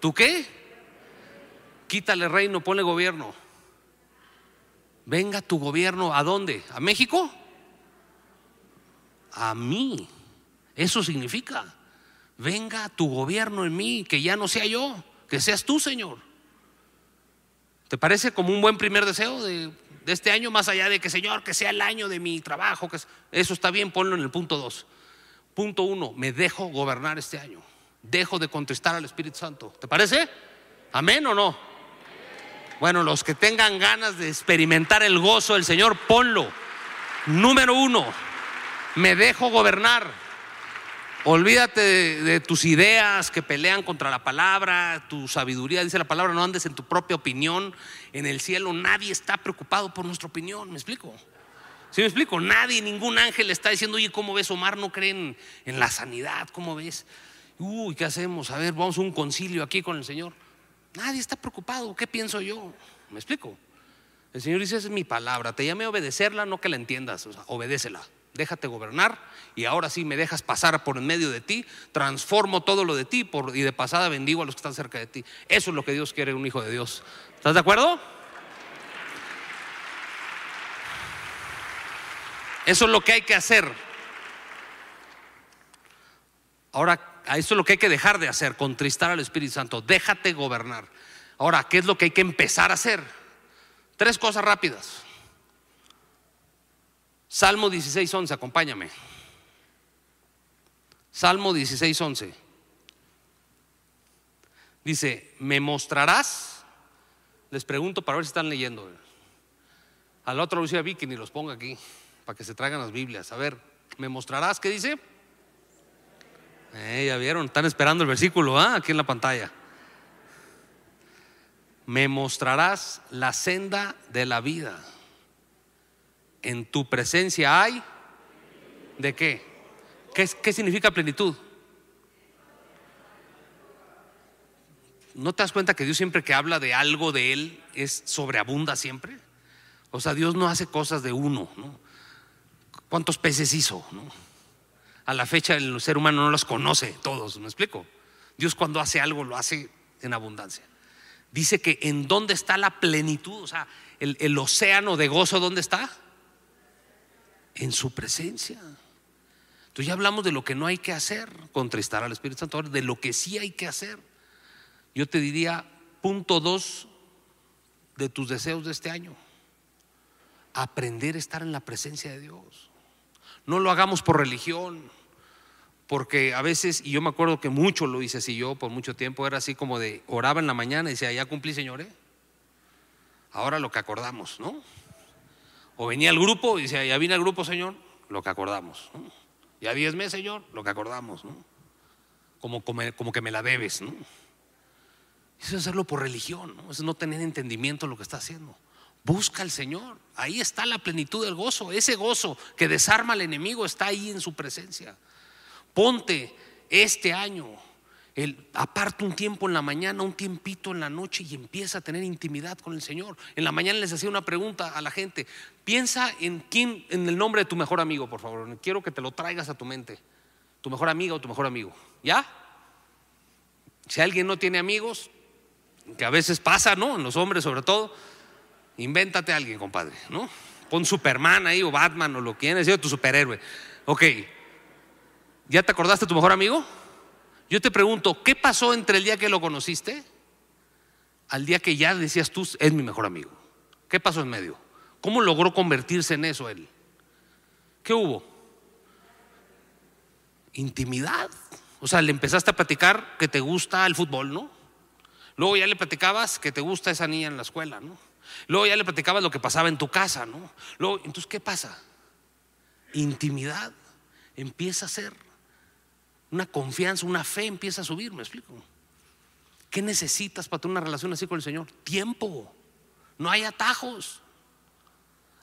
¿tú qué? Quítale reino, ponle gobierno. Venga tu gobierno, ¿a dónde? ¿A México? A mí. Eso significa, venga tu gobierno en mí, que ya no sea yo, que seas tú, Señor. ¿Te parece como un buen primer deseo de, este año, más allá de que, Señor, que sea el año de mi trabajo? Que eso está bien, ponlo en el punto dos. Punto uno, me dejo gobernar este año. Dejo de contestar al Espíritu Santo. ¿Te parece? ¿Amén o no? Bueno, los que tengan ganas de experimentar el gozo del Señor, ponlo. Número uno, me dejo gobernar. Olvídate de, tus ideas que pelean contra la palabra, tu sabiduría. Dice la palabra, no andes en tu propia opinión. En el cielo nadie está preocupado por nuestra opinión. ¿Me explico? ¿Sí me explico? Nadie, ningún ángel está diciendo, oye, ¿cómo ves? Omar no creen en la sanidad. ¿Cómo ves? Uy, ¿qué hacemos? A ver, vamos a un concilio aquí con el Señor. Nadie está preocupado. ¿Qué pienso yo? ¿Me explico? El Señor dice, esa es mi palabra. Te llamé a obedecerla, no que la entiendas. O sea, obedécela déjate gobernar y ahora sí me dejas pasar por en medio de ti, transformo todo lo de ti y de pasada bendigo a los que están cerca de ti. Eso es lo que Dios quiere un hijo de Dios. ¿Estás de acuerdo? Eso es lo que hay que hacer. Ahora, eso es lo que hay que dejar de hacer, contristar al Espíritu Santo. Déjate gobernar. Ahora, ¿qué es lo que hay que empezar a hacer? Tres cosas rápidas. Salmo 16, 11, acompáñame. Salmo 16, 11. Dice, ¿me mostrarás? Les pregunto para ver si están leyendo. Al otro lo a que ni los ponga aquí, para que se traigan las Biblias. A ver, ¿me mostrarás? ¿Qué dice? Eh, ya vieron, están esperando el versículo ¿ah? aquí en la pantalla. Me mostrarás la senda de la vida en tu presencia hay de qué? ¿Qué, significa plenitud? ¿No te das cuenta que Dios siempre que habla de algo de Él es sobreabunda siempre? O sea, Dios no hace cosas de uno, ¿no? ¿Cuántos peces hizo? A la fecha el ser humano no los conoce todos, ¿me explico? Dios cuando hace algo lo hace en abundancia. Dice que en dónde está la plenitud, o sea, el, océano de gozo, ¿dónde está? en su presencia. Entonces ya hablamos de lo que no hay que hacer, contristar al Espíritu Santo, de lo que sí hay que hacer. Yo te diría, punto dos de tus deseos de este año, aprender a estar en la presencia de Dios. No lo hagamos por religión, porque a veces, y yo me acuerdo que mucho lo hice así yo por mucho tiempo, era así como de oraba en la mañana y decía, ya cumplí, señor, ¿eh? ahora lo que acordamos, ¿no? O venía el grupo y decía, ya vine el grupo, Señor, lo que acordamos. Ya diez meses, Señor, lo que acordamos. Como, como, que me la debes. ¿no? Eso es hacerlo por religión, ¿no? es no tener entendimiento de lo que está haciendo. Busca al Señor. Ahí está la plenitud del gozo. Ese gozo que desarma al enemigo está ahí en su presencia. Ponte este año el, aparta un tiempo en la mañana, un tiempito en la noche y empieza a tener intimidad con el Señor. En la mañana les hacía una pregunta a la gente. Piensa en quién, en el nombre de tu mejor amigo, por favor. Quiero que te lo traigas a tu mente. Tu mejor amiga o tu mejor amigo. ¿Ya? Si alguien no tiene amigos, que a veces pasa, ¿no? En los hombres sobre todo, invéntate a alguien, compadre, ¿no? Pon Superman ahí o Batman o lo que quieras, tu superhéroe. Ok. ¿Ya te acordaste de tu mejor amigo? Yo te pregunto, ¿qué pasó entre el día que lo conociste al día que ya decías tú, es mi mejor amigo? ¿Qué pasó en medio? ¿Cómo logró convertirse en eso él? ¿Qué hubo? Intimidad. O sea, le empezaste a platicar que te gusta el fútbol, ¿no? Luego ya le platicabas que te gusta esa niña en la escuela, ¿no? Luego ya le platicabas lo que pasaba en tu casa, ¿no? Luego, entonces, ¿qué pasa? Intimidad empieza a ser una confianza, una fe empieza a subir, ¿me explico? ¿Qué necesitas para tener una relación así con el Señor? Tiempo. No hay atajos.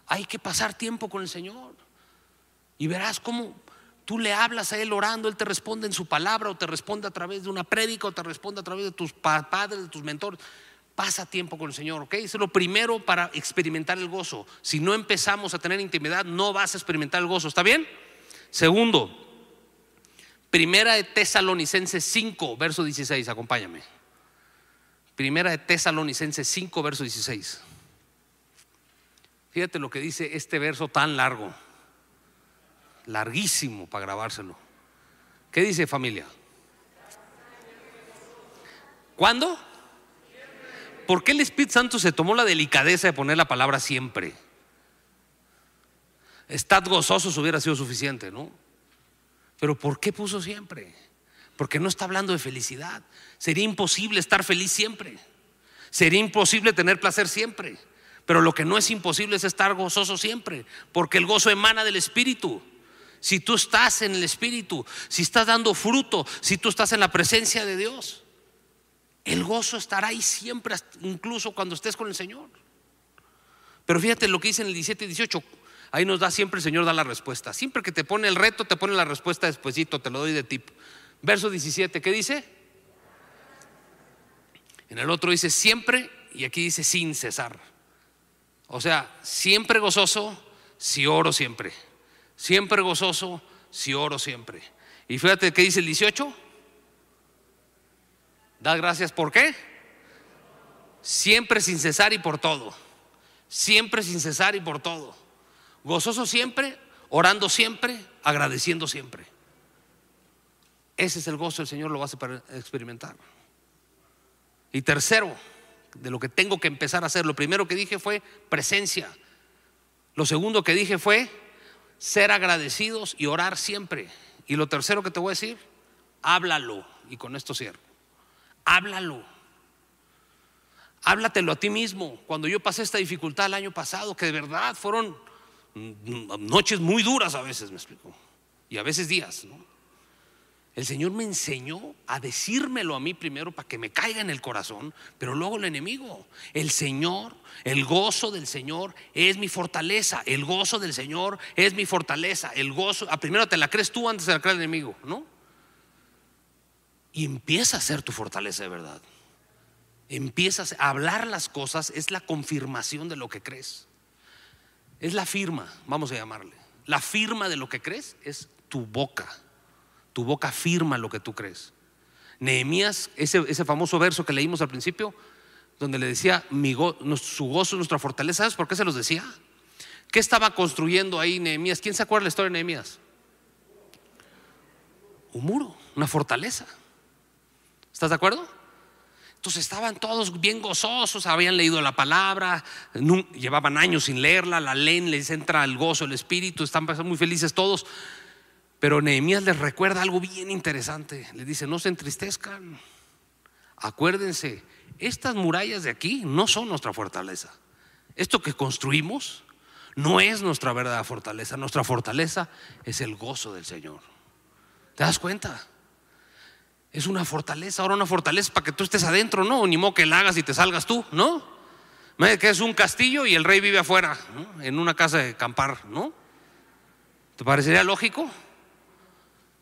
Hay que pasar tiempo con el Señor. Y verás cómo tú le hablas a Él orando, Él te responde en su palabra o te responde a través de una prédica o te responde a través de tus padres, de tus mentores. Pasa tiempo con el Señor, ¿ok? Eso es lo primero para experimentar el gozo. Si no empezamos a tener intimidad, no vas a experimentar el gozo, ¿está bien? Segundo, Primera de Tesalonicenses 5, verso 16, acompáñame. Primera de Tesalonicenses 5, verso 16. Fíjate lo que dice este verso tan largo, larguísimo para grabárselo. ¿Qué dice familia? ¿Cuándo? ¿Por qué el Espíritu Santo se tomó la delicadeza de poner la palabra siempre? Estad gozosos hubiera sido suficiente, ¿no? Pero ¿por qué puso siempre? Porque no está hablando de felicidad. Sería imposible estar feliz siempre. Sería imposible tener placer siempre. Pero lo que no es imposible es estar gozoso siempre, porque el gozo emana del Espíritu. Si tú estás en el Espíritu, si estás dando fruto, si tú estás en la presencia de Dios, el gozo estará ahí siempre, incluso cuando estés con el Señor. Pero fíjate lo que dice en el 17 y 18. Ahí nos da siempre el Señor da la respuesta. Siempre que te pone el reto, te pone la respuesta despuesito, te lo doy de tip. Verso 17, ¿qué dice? En el otro dice siempre y aquí dice sin cesar. O sea, siempre gozoso si oro siempre. Siempre gozoso si oro siempre. Y fíjate qué dice el 18. Da gracias por qué? Siempre sin cesar y por todo. Siempre sin cesar y por todo. Gozoso siempre, orando siempre, agradeciendo siempre. Ese es el gozo del Señor, lo vas a experimentar. Y tercero, de lo que tengo que empezar a hacer, lo primero que dije fue presencia. Lo segundo que dije fue ser agradecidos y orar siempre. Y lo tercero que te voy a decir, háblalo. Y con esto cierro. Háblalo. Háblatelo a ti mismo. Cuando yo pasé esta dificultad el año pasado, que de verdad fueron noches muy duras a veces, me explico. Y a veces días, ¿no? El Señor me enseñó a decírmelo a mí primero para que me caiga en el corazón, pero luego el enemigo. El Señor, el gozo del Señor es mi fortaleza. El gozo del Señor es mi fortaleza. El gozo, a ah, primero te la crees tú antes de la creer el enemigo, ¿no? Y empieza a ser tu fortaleza de verdad. Empiezas a hablar las cosas, es la confirmación de lo que crees. Es la firma, vamos a llamarle. La firma de lo que crees es tu boca. Tu boca firma lo que tú crees. Nehemías, ese, ese famoso verso que leímos al principio, donde le decía, Mi su gozo, nuestra fortaleza, ¿sabes por qué se los decía? ¿Qué estaba construyendo ahí Nehemías? ¿Quién se acuerda de la historia de Nehemías? Un muro, una fortaleza. ¿Estás de acuerdo? Estaban todos bien gozosos, habían leído la palabra, llevaban años sin leerla, la leen, les entra el gozo, el espíritu, están muy felices todos. Pero Nehemías les recuerda algo bien interesante. Le dice, no se entristezcan. Acuérdense, estas murallas de aquí no son nuestra fortaleza. Esto que construimos no es nuestra verdadera fortaleza. Nuestra fortaleza es el gozo del Señor. ¿Te das cuenta? Es una fortaleza. Ahora una fortaleza para que tú estés adentro, ¿no? Ni modo que la hagas y te salgas tú, ¿no? Que es un castillo y el rey vive afuera, en una casa de campar, ¿no? ¿Te parecería lógico?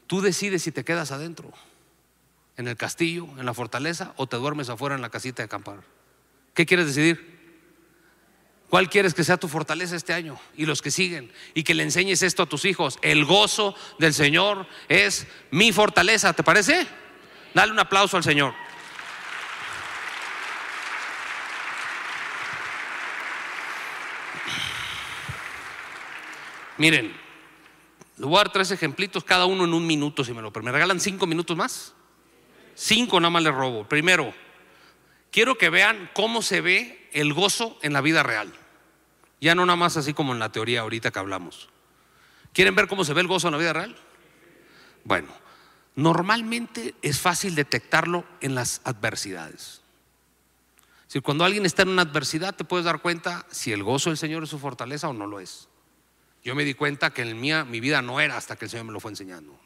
Tú decides si te quedas adentro, en el castillo, en la fortaleza, o te duermes afuera en la casita de acampar. ¿Qué quieres decidir? ¿Cuál quieres que sea tu fortaleza este año y los que siguen? Y que le enseñes esto a tus hijos. El gozo del Señor es mi fortaleza, ¿te parece? Dale un aplauso al Señor. Miren, le voy a dar tres ejemplitos, cada uno en un minuto, si me lo ¿Me regalan cinco minutos más? Cinco nada más le robo. Primero, quiero que vean cómo se ve el gozo en la vida real. Ya no nada más así como en la teoría ahorita que hablamos. ¿Quieren ver cómo se ve el gozo en la vida real? Bueno, normalmente es fácil detectarlo en las adversidades. Si cuando alguien está en una adversidad te puedes dar cuenta si el gozo del Señor es su fortaleza o no lo es. Yo me di cuenta que en mía, mi vida no era hasta que el Señor me lo fue enseñando.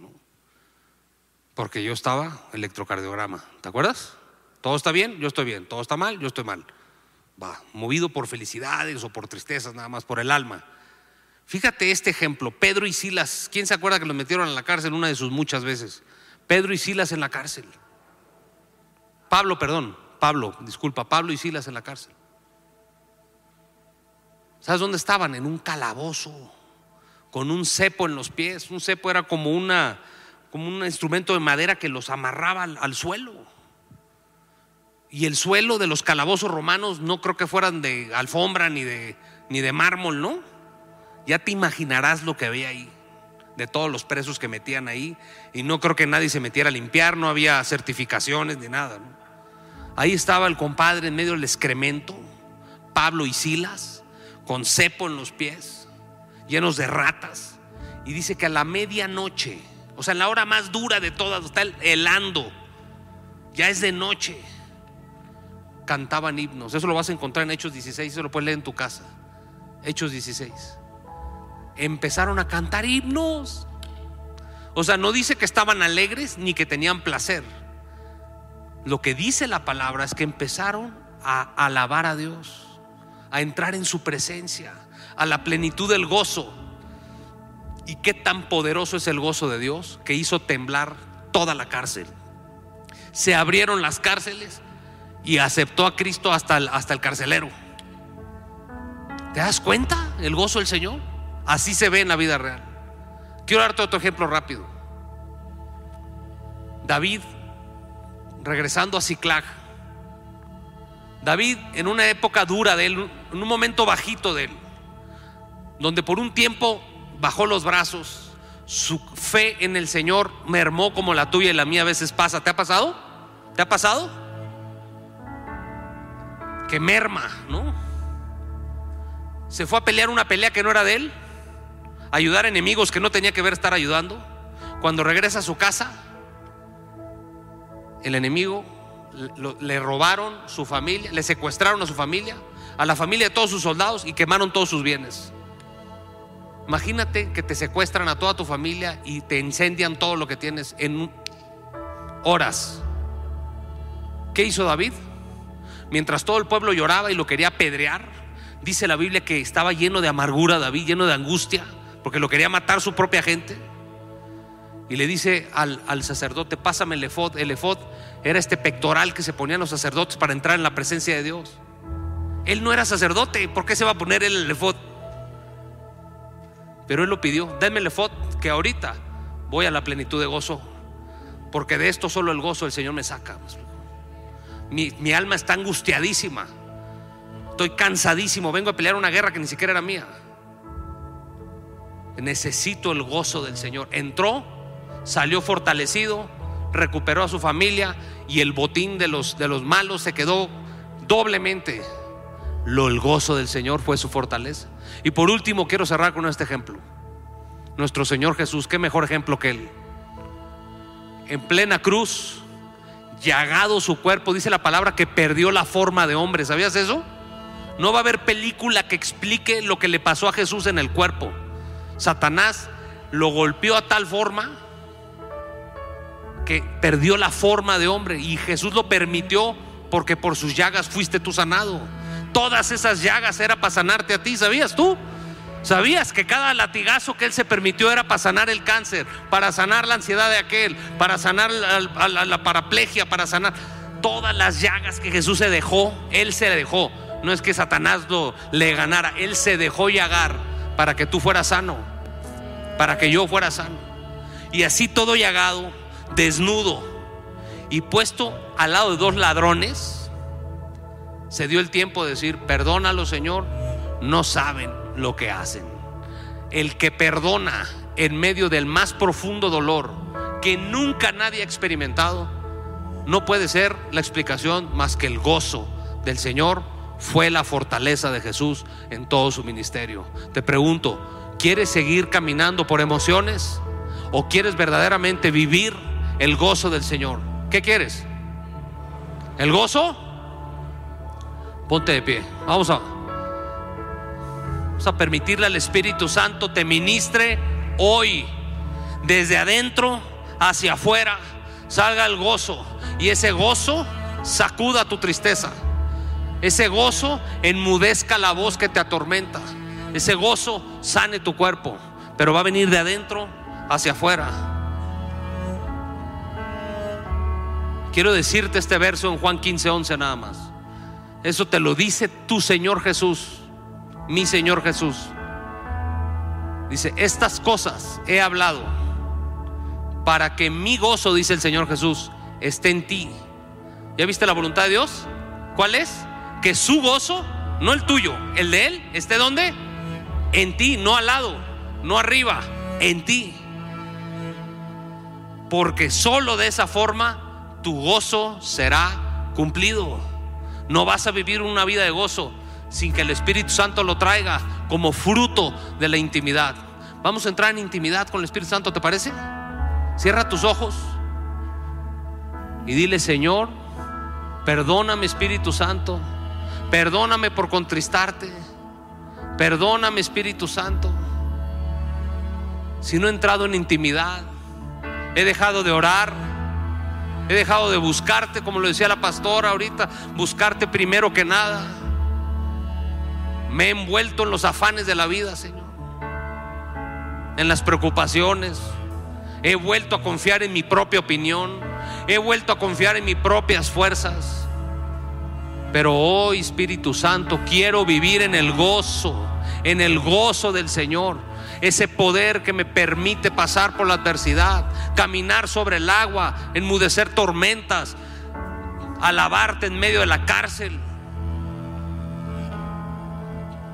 Porque yo estaba electrocardiograma. ¿Te acuerdas? Todo está bien, yo estoy bien. Todo está mal, yo estoy mal. Va, movido por felicidades o por tristezas, nada más por el alma. Fíjate este ejemplo, Pedro y Silas. ¿Quién se acuerda que los metieron en la cárcel una de sus muchas veces? Pedro y Silas en la cárcel. Pablo, perdón, Pablo, disculpa, Pablo y Silas en la cárcel. ¿Sabes dónde estaban? En un calabozo con un cepo en los pies. Un cepo era como, una, como un instrumento de madera que los amarraba al, suelo. Y el suelo de los calabozos romanos no creo que fueran de alfombra ni de, ni de mármol, ¿no? Ya te imaginarás lo que había ahí, de todos los presos que metían ahí. Y no creo que nadie se metiera a limpiar, no había certificaciones ni nada. Ahí estaba el compadre en medio del excremento, Pablo y Silas, con cepo en los pies llenos de ratas. Y dice que a la medianoche, o sea, en la hora más dura de todas, está helando, ya es de noche, cantaban himnos. Eso lo vas a encontrar en Hechos 16, eso lo puedes leer en tu casa. Hechos 16. Empezaron a cantar himnos. O sea, no dice que estaban alegres ni que tenían placer. Lo que dice la palabra es que empezaron a alabar a Dios, a entrar en su presencia a la plenitud del gozo. ¿Y qué tan poderoso es el gozo de Dios que hizo temblar toda la cárcel? Se abrieron las cárceles y aceptó a Cristo hasta el, hasta el carcelero. ¿Te das cuenta el gozo del Señor? Así se ve en la vida real. Quiero darte otro ejemplo rápido. David, regresando a Ciclag, David en una época dura de él, en un momento bajito de él, donde por un tiempo bajó los brazos, su fe en el Señor mermó como la tuya y la mía a veces pasa. ¿Te ha pasado? ¿Te ha pasado? Que merma, ¿no? Se fue a pelear una pelea que no era de él, ayudar a enemigos que no tenía que ver estar ayudando. Cuando regresa a su casa, el enemigo le robaron su familia, le secuestraron a su familia, a la familia de todos sus soldados y quemaron todos sus bienes. Imagínate que te secuestran a toda tu familia y te incendian todo lo que tienes en horas. ¿Qué hizo David? Mientras todo el pueblo lloraba y lo quería apedrear, dice la Biblia que estaba lleno de amargura David, lleno de angustia, porque lo quería matar su propia gente. Y le dice al, sacerdote, pásame el efod. El efod era este pectoral que se ponían los sacerdotes para entrar en la presencia de Dios. Él no era sacerdote, ¿por qué se va a poner el efod? Pero él lo pidió, denme el efod que ahorita voy a la plenitud de gozo, porque de esto solo el gozo del Señor me saca. Mi, mi alma está angustiadísima, estoy cansadísimo, vengo a pelear una guerra que ni siquiera era mía. Necesito el gozo del Señor. Entró, salió fortalecido, recuperó a su familia y el botín de los, de los malos se quedó doblemente. Lo, el gozo del Señor fue su fortaleza. Y por último, quiero cerrar con este ejemplo. Nuestro Señor Jesús, qué mejor ejemplo que Él. En plena cruz, llagado su cuerpo, dice la palabra que perdió la forma de hombre. ¿Sabías eso? No va a haber película que explique lo que le pasó a Jesús en el cuerpo. Satanás lo golpeó a tal forma que perdió la forma de hombre y Jesús lo permitió porque por sus llagas fuiste tú sanado todas esas llagas era para sanarte a ti, ¿sabías tú? ¿Sabías que cada latigazo que Él se permitió era para sanar el cáncer, para sanar la ansiedad de aquel, para sanar la, paraplegia, para sanar todas las llagas que Jesús se dejó? Él se dejó. No es que Satanás lo, le ganara, Él se dejó llagar para que tú fueras sano, para que yo fuera sano. Y así todo llagado, desnudo y puesto al lado de dos ladrones se dio el tiempo de decir, perdónalo Señor, no saben lo que hacen. El que perdona en medio del más profundo dolor que nunca nadie ha experimentado, no puede ser la explicación más que el gozo del Señor fue la fortaleza de Jesús en todo su ministerio. Te pregunto, ¿quieres seguir caminando por emociones o quieres verdaderamente vivir el gozo del Señor? ¿Qué quieres? ¿El gozo? Ponte de pie. Vamos a Vamos a permitirle al Espíritu Santo te ministre hoy desde adentro hacia afuera salga el gozo y ese gozo sacuda tu tristeza. Ese gozo enmudezca la voz que te atormenta. Ese gozo sane tu cuerpo, pero va a venir de adentro hacia afuera. Quiero decirte este verso en Juan 15, 11 nada más. Eso te lo dice tu Señor Jesús, mi Señor Jesús. Dice, estas cosas he hablado para que mi gozo, dice el Señor Jesús, esté en ti. ¿Ya viste la voluntad de Dios? ¿Cuál es? Que su gozo, no el tuyo, el de Él, esté donde? En ti, no al lado, no arriba, en ti. Porque solo de esa forma tu gozo será cumplido. No vas a vivir una vida de gozo sin que el Espíritu Santo lo traiga como fruto de la intimidad. Vamos a entrar en intimidad con el Espíritu Santo, ¿te parece? Cierra tus ojos y dile, Señor, perdóname Espíritu Santo, perdóname por contristarte, perdóname Espíritu Santo. Si no he entrado en intimidad, he dejado de orar, he dejado de buscarte, como lo decía la pastora ahorita, buscarte primero que nada. Me he envuelto en los afanes de la vida, Señor, en las preocupaciones. He vuelto a confiar en mi propia opinión. He vuelto a confiar en mis propias fuerzas. Pero hoy, Espíritu Santo, quiero vivir en el gozo, en el gozo del Señor. Ese poder que me permite pasar por la adversidad, caminar sobre el agua, enmudecer tormentas, alabarte en medio de la cárcel.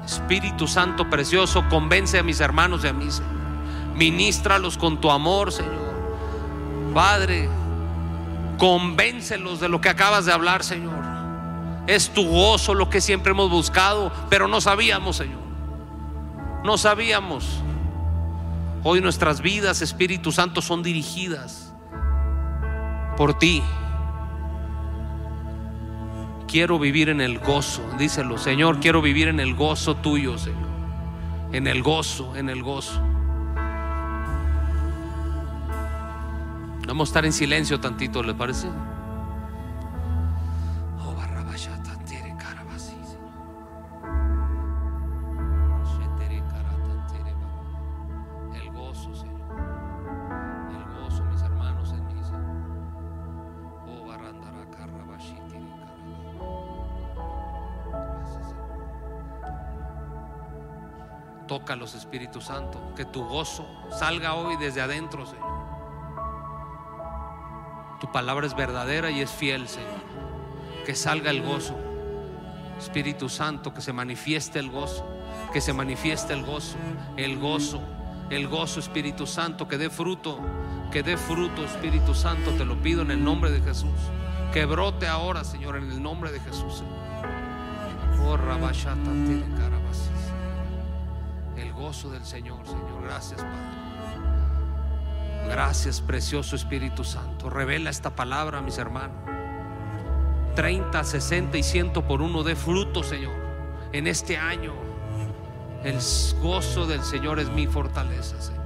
Espíritu Santo precioso, convence a mis hermanos y a mí, Señor. Ministralos con tu amor, Señor. Padre, convéncelos de lo que acabas de hablar, Señor. Es tu gozo lo que siempre hemos buscado, pero no sabíamos, Señor. No sabíamos. Hoy nuestras vidas, Espíritu Santo, son dirigidas por ti. Quiero vivir en el gozo, díselo, Señor, quiero vivir en el gozo tuyo, Señor. En el gozo, en el gozo. Vamos a estar en silencio tantito, ¿le parece? Espíritus Santo, que tu gozo salga hoy desde adentro, Señor. Tu palabra es verdadera y es fiel, Señor. Que salga el gozo. Espíritu Santo, que se manifieste el gozo. Que se manifieste el gozo. El gozo. El gozo, Espíritu Santo, que dé fruto. Que dé fruto, Espíritu Santo. Te lo pido en el nombre de Jesús. Que brote ahora, Señor, en el nombre de Jesús. Oh, el gozo del Señor, Señor. Gracias, Padre. Gracias, precioso Espíritu Santo. Revela esta palabra, mis hermanos. 30, 60 y 100 por uno de fruto, Señor. En este año, el gozo del Señor es mi fortaleza, Señor.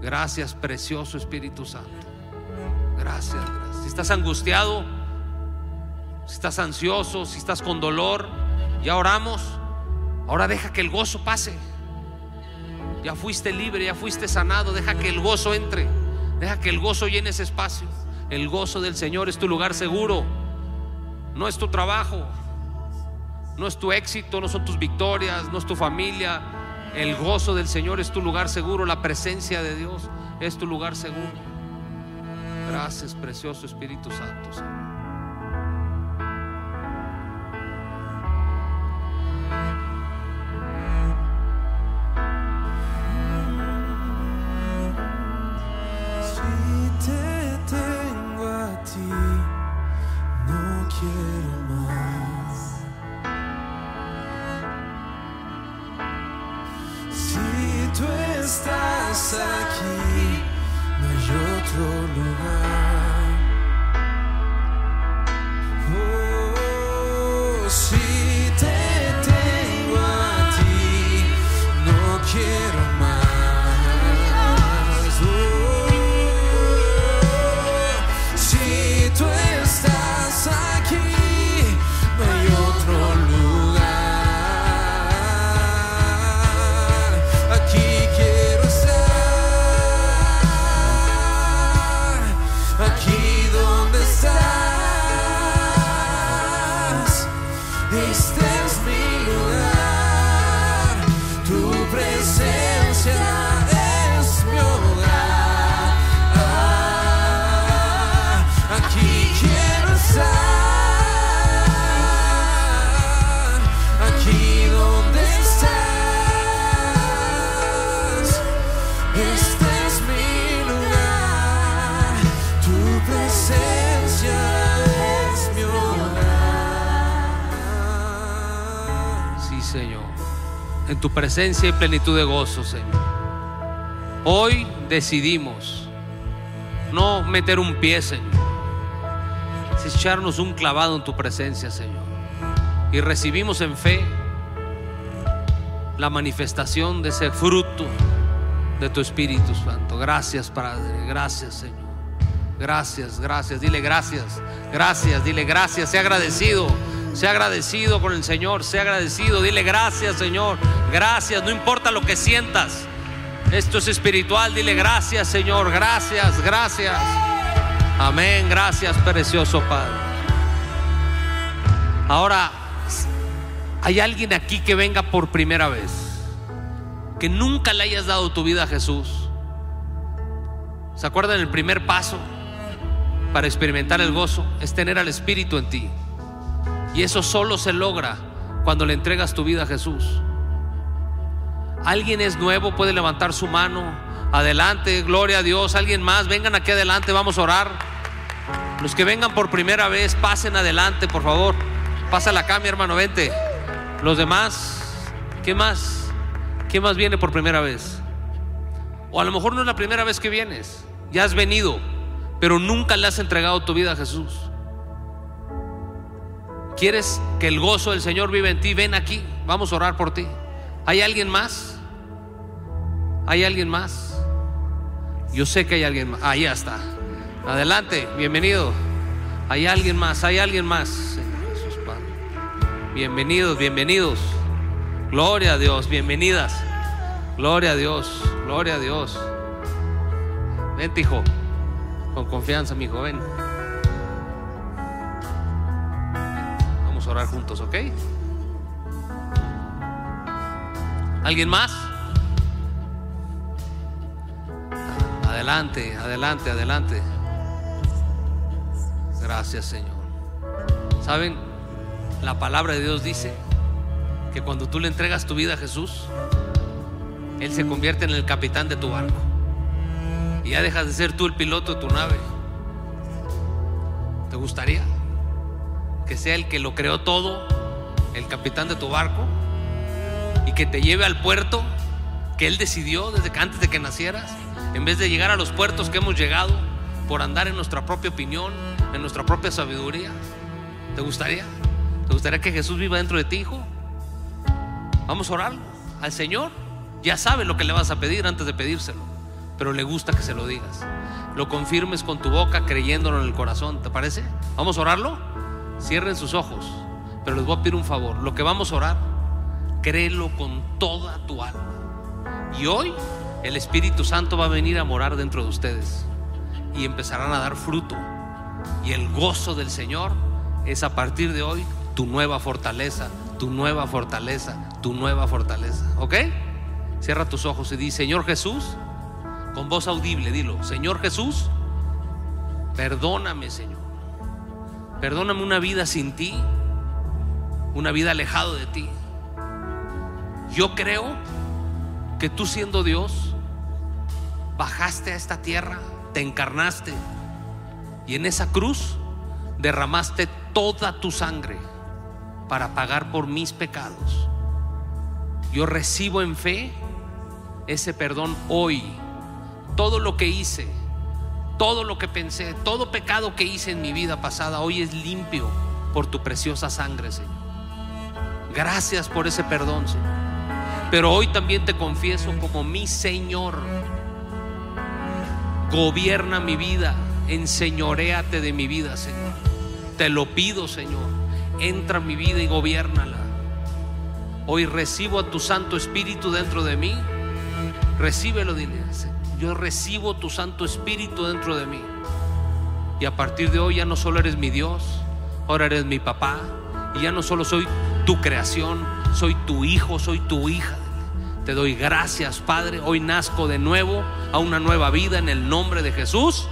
Gracias, precioso Espíritu Santo. Gracias, gracias. Si estás angustiado, si estás ansioso, si estás con dolor, ya oramos. Ahora deja que el gozo pase. Ya fuiste libre, ya fuiste sanado. Deja que el gozo entre. Deja que el gozo llene ese espacio. El gozo del Señor es tu lugar seguro. No es tu trabajo. No es tu éxito, no son tus victorias, no es tu familia. El gozo del Señor es tu lugar seguro. La presencia de Dios es tu lugar seguro. Gracias, precioso Espíritu Santo. Señor. En tu presencia y plenitud de gozo, Señor. Hoy decidimos no meter un pie, Señor. Es echarnos un clavado en tu presencia, Señor. Y recibimos en fe la manifestación de ese fruto de tu Espíritu Santo. Gracias, Padre. Gracias, Señor. Gracias, gracias. Dile gracias. Gracias, dile gracias. Sea agradecido. Sea agradecido con el Señor. Sea agradecido. Dile gracias, Señor. Gracias. No importa lo que sientas. Esto es espiritual. Dile gracias, Señor. Gracias, gracias. Amén. Gracias, precioso Padre. Ahora, hay alguien aquí que venga por primera vez. Que nunca le hayas dado tu vida a Jesús. ¿Se acuerdan el primer paso para experimentar el gozo? Es tener al Espíritu en ti. Y eso solo se logra cuando le entregas tu vida a Jesús. Alguien es nuevo, puede levantar su mano. Adelante, gloria a Dios. Alguien más, vengan aquí adelante, vamos a orar. Los que vengan por primera vez, pasen adelante, por favor. Pasa la cambia, hermano, vente. Los demás, ¿qué más? ¿Qué más viene por primera vez? O a lo mejor no es la primera vez que vienes, ya has venido, pero nunca le has entregado tu vida a Jesús. ¿Quieres que el gozo del Señor vive en ti? Ven aquí, vamos a orar por ti. ¿Hay alguien más? ¿Hay alguien más? Yo sé que hay alguien más. Ahí está. Adelante, bienvenido. Hay alguien más, hay alguien más. Señor Jesús, Padre. Bienvenidos, bienvenidos. Gloria a Dios, bienvenidas. Gloria a Dios, gloria a Dios. Vente, hijo. Con confianza, mi hijo, juntos, ¿ok? ¿Alguien más? Adelante, adelante, adelante. Gracias, Señor. ¿Saben? La palabra de Dios dice que cuando tú le entregas tu vida a Jesús, Él se convierte en el capitán de tu barco. Y ya dejas de ser tú el piloto de tu nave. ¿Te gustaría que sea el que lo creó todo, el capitán de tu barco? Y que te lleve al puerto que Él decidió desde que antes de que nacieras, en vez de llegar a los puertos que hemos llegado por andar en nuestra propia opinión, en nuestra propia sabiduría. ¿Te gustaría? ¿Te gustaría que Jesús viva dentro de ti, hijo? Vamos a orar al Señor. Ya sabe lo que le vas a pedir antes de pedírselo, pero le gusta que se lo digas. Lo confirmes con tu boca creyéndolo en el corazón, ¿te parece? Vamos a orarlo. Cierren sus ojos, pero les voy a pedir un favor. Lo que vamos a orar, créelo con toda tu alma. Y hoy el Espíritu Santo va a venir a morar dentro de ustedes y empezarán a dar fruto. Y el gozo del Señor es a partir de hoy tu nueva fortaleza, tu nueva fortaleza, tu nueva fortaleza. ¿Ok? Cierra tus ojos y di, Señor Jesús, con voz audible, dilo, Señor Jesús, perdóname, Señor. Perdóname una vida sin ti, una vida alejado de ti. Yo creo que tú siendo Dios, bajaste a esta tierra, te encarnaste y en esa cruz derramaste toda tu sangre para pagar por mis pecados. Yo recibo en fe ese perdón hoy todo lo que hice, todo lo que pensé, todo pecado que hice en mi vida pasada, hoy es limpio por tu preciosa sangre, Señor. Gracias por ese perdón, Señor. Pero hoy también te confieso como mi Señor. Gobierna mi vida, enseñoréate de mi vida, Señor. Te lo pido, Señor. Entra en mi vida y gobiernala. Hoy recibo a tu Santo Espíritu dentro de mí. Recíbelo, dile. Yo recibo tu Santo Espíritu dentro de mí. Y a partir de hoy ya no solo eres mi Dios, ahora eres mi papá. Y ya no solo soy tu creación, soy tu hijo, soy tu hija. Te doy gracias, Padre. Hoy nazco de nuevo a una nueva vida en el nombre de Jesús.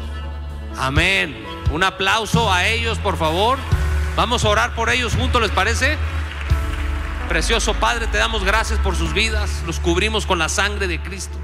Amén. Un aplauso a ellos, por favor. Vamos a orar por ellos juntos, ¿les parece? Precioso Padre, te damos gracias por sus vidas. Los cubrimos con la sangre de Cristo.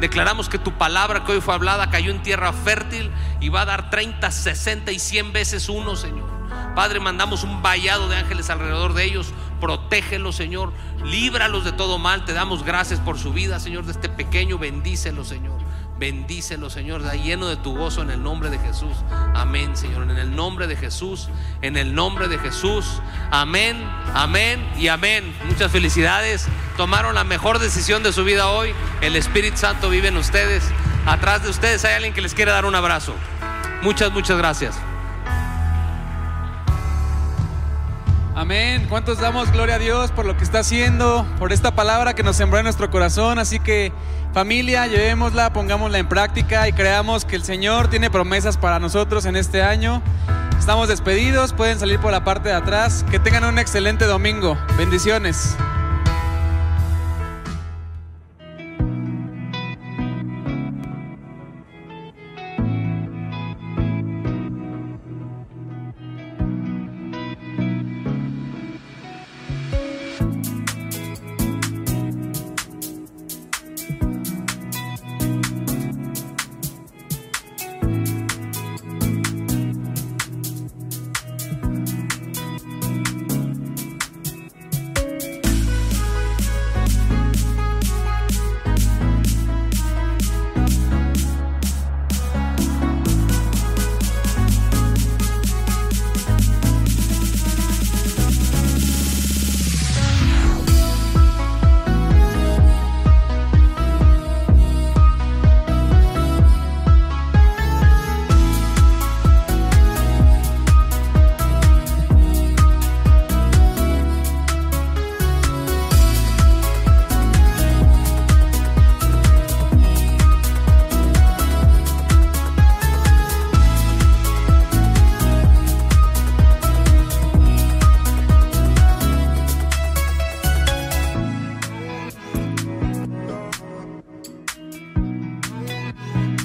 Declaramos que tu palabra que hoy fue hablada cayó en tierra fértil y va a dar 30, 60 y 100 veces uno, Señor. Padre, mandamos un vallado de ángeles alrededor de ellos. Protégelos, Señor. Líbralos de todo mal. Te damos gracias por su vida, Señor, de este pequeño. Bendícelo, Señor. Bendícelo, Señor. Da lleno de tu gozo en el nombre de Jesús. Amén, Señor. En el nombre de Jesús. En el nombre de Jesús. Amén, amén y amén. Muchas felicidades. Tomaron la mejor decisión de su vida hoy. El Espíritu Santo vive en ustedes. Atrás de ustedes hay alguien que les quiere dar un abrazo. Muchas, muchas gracias. Amén. ¿Cuántos damos gloria a Dios por lo que está haciendo, por esta palabra que nos sembró en nuestro corazón? Así que familia, llevémosla, pongámosla en práctica y creamos que el Señor tiene promesas para nosotros en este año. Estamos despedidos, pueden salir por la parte de atrás. Que tengan un excelente domingo. Bendiciones.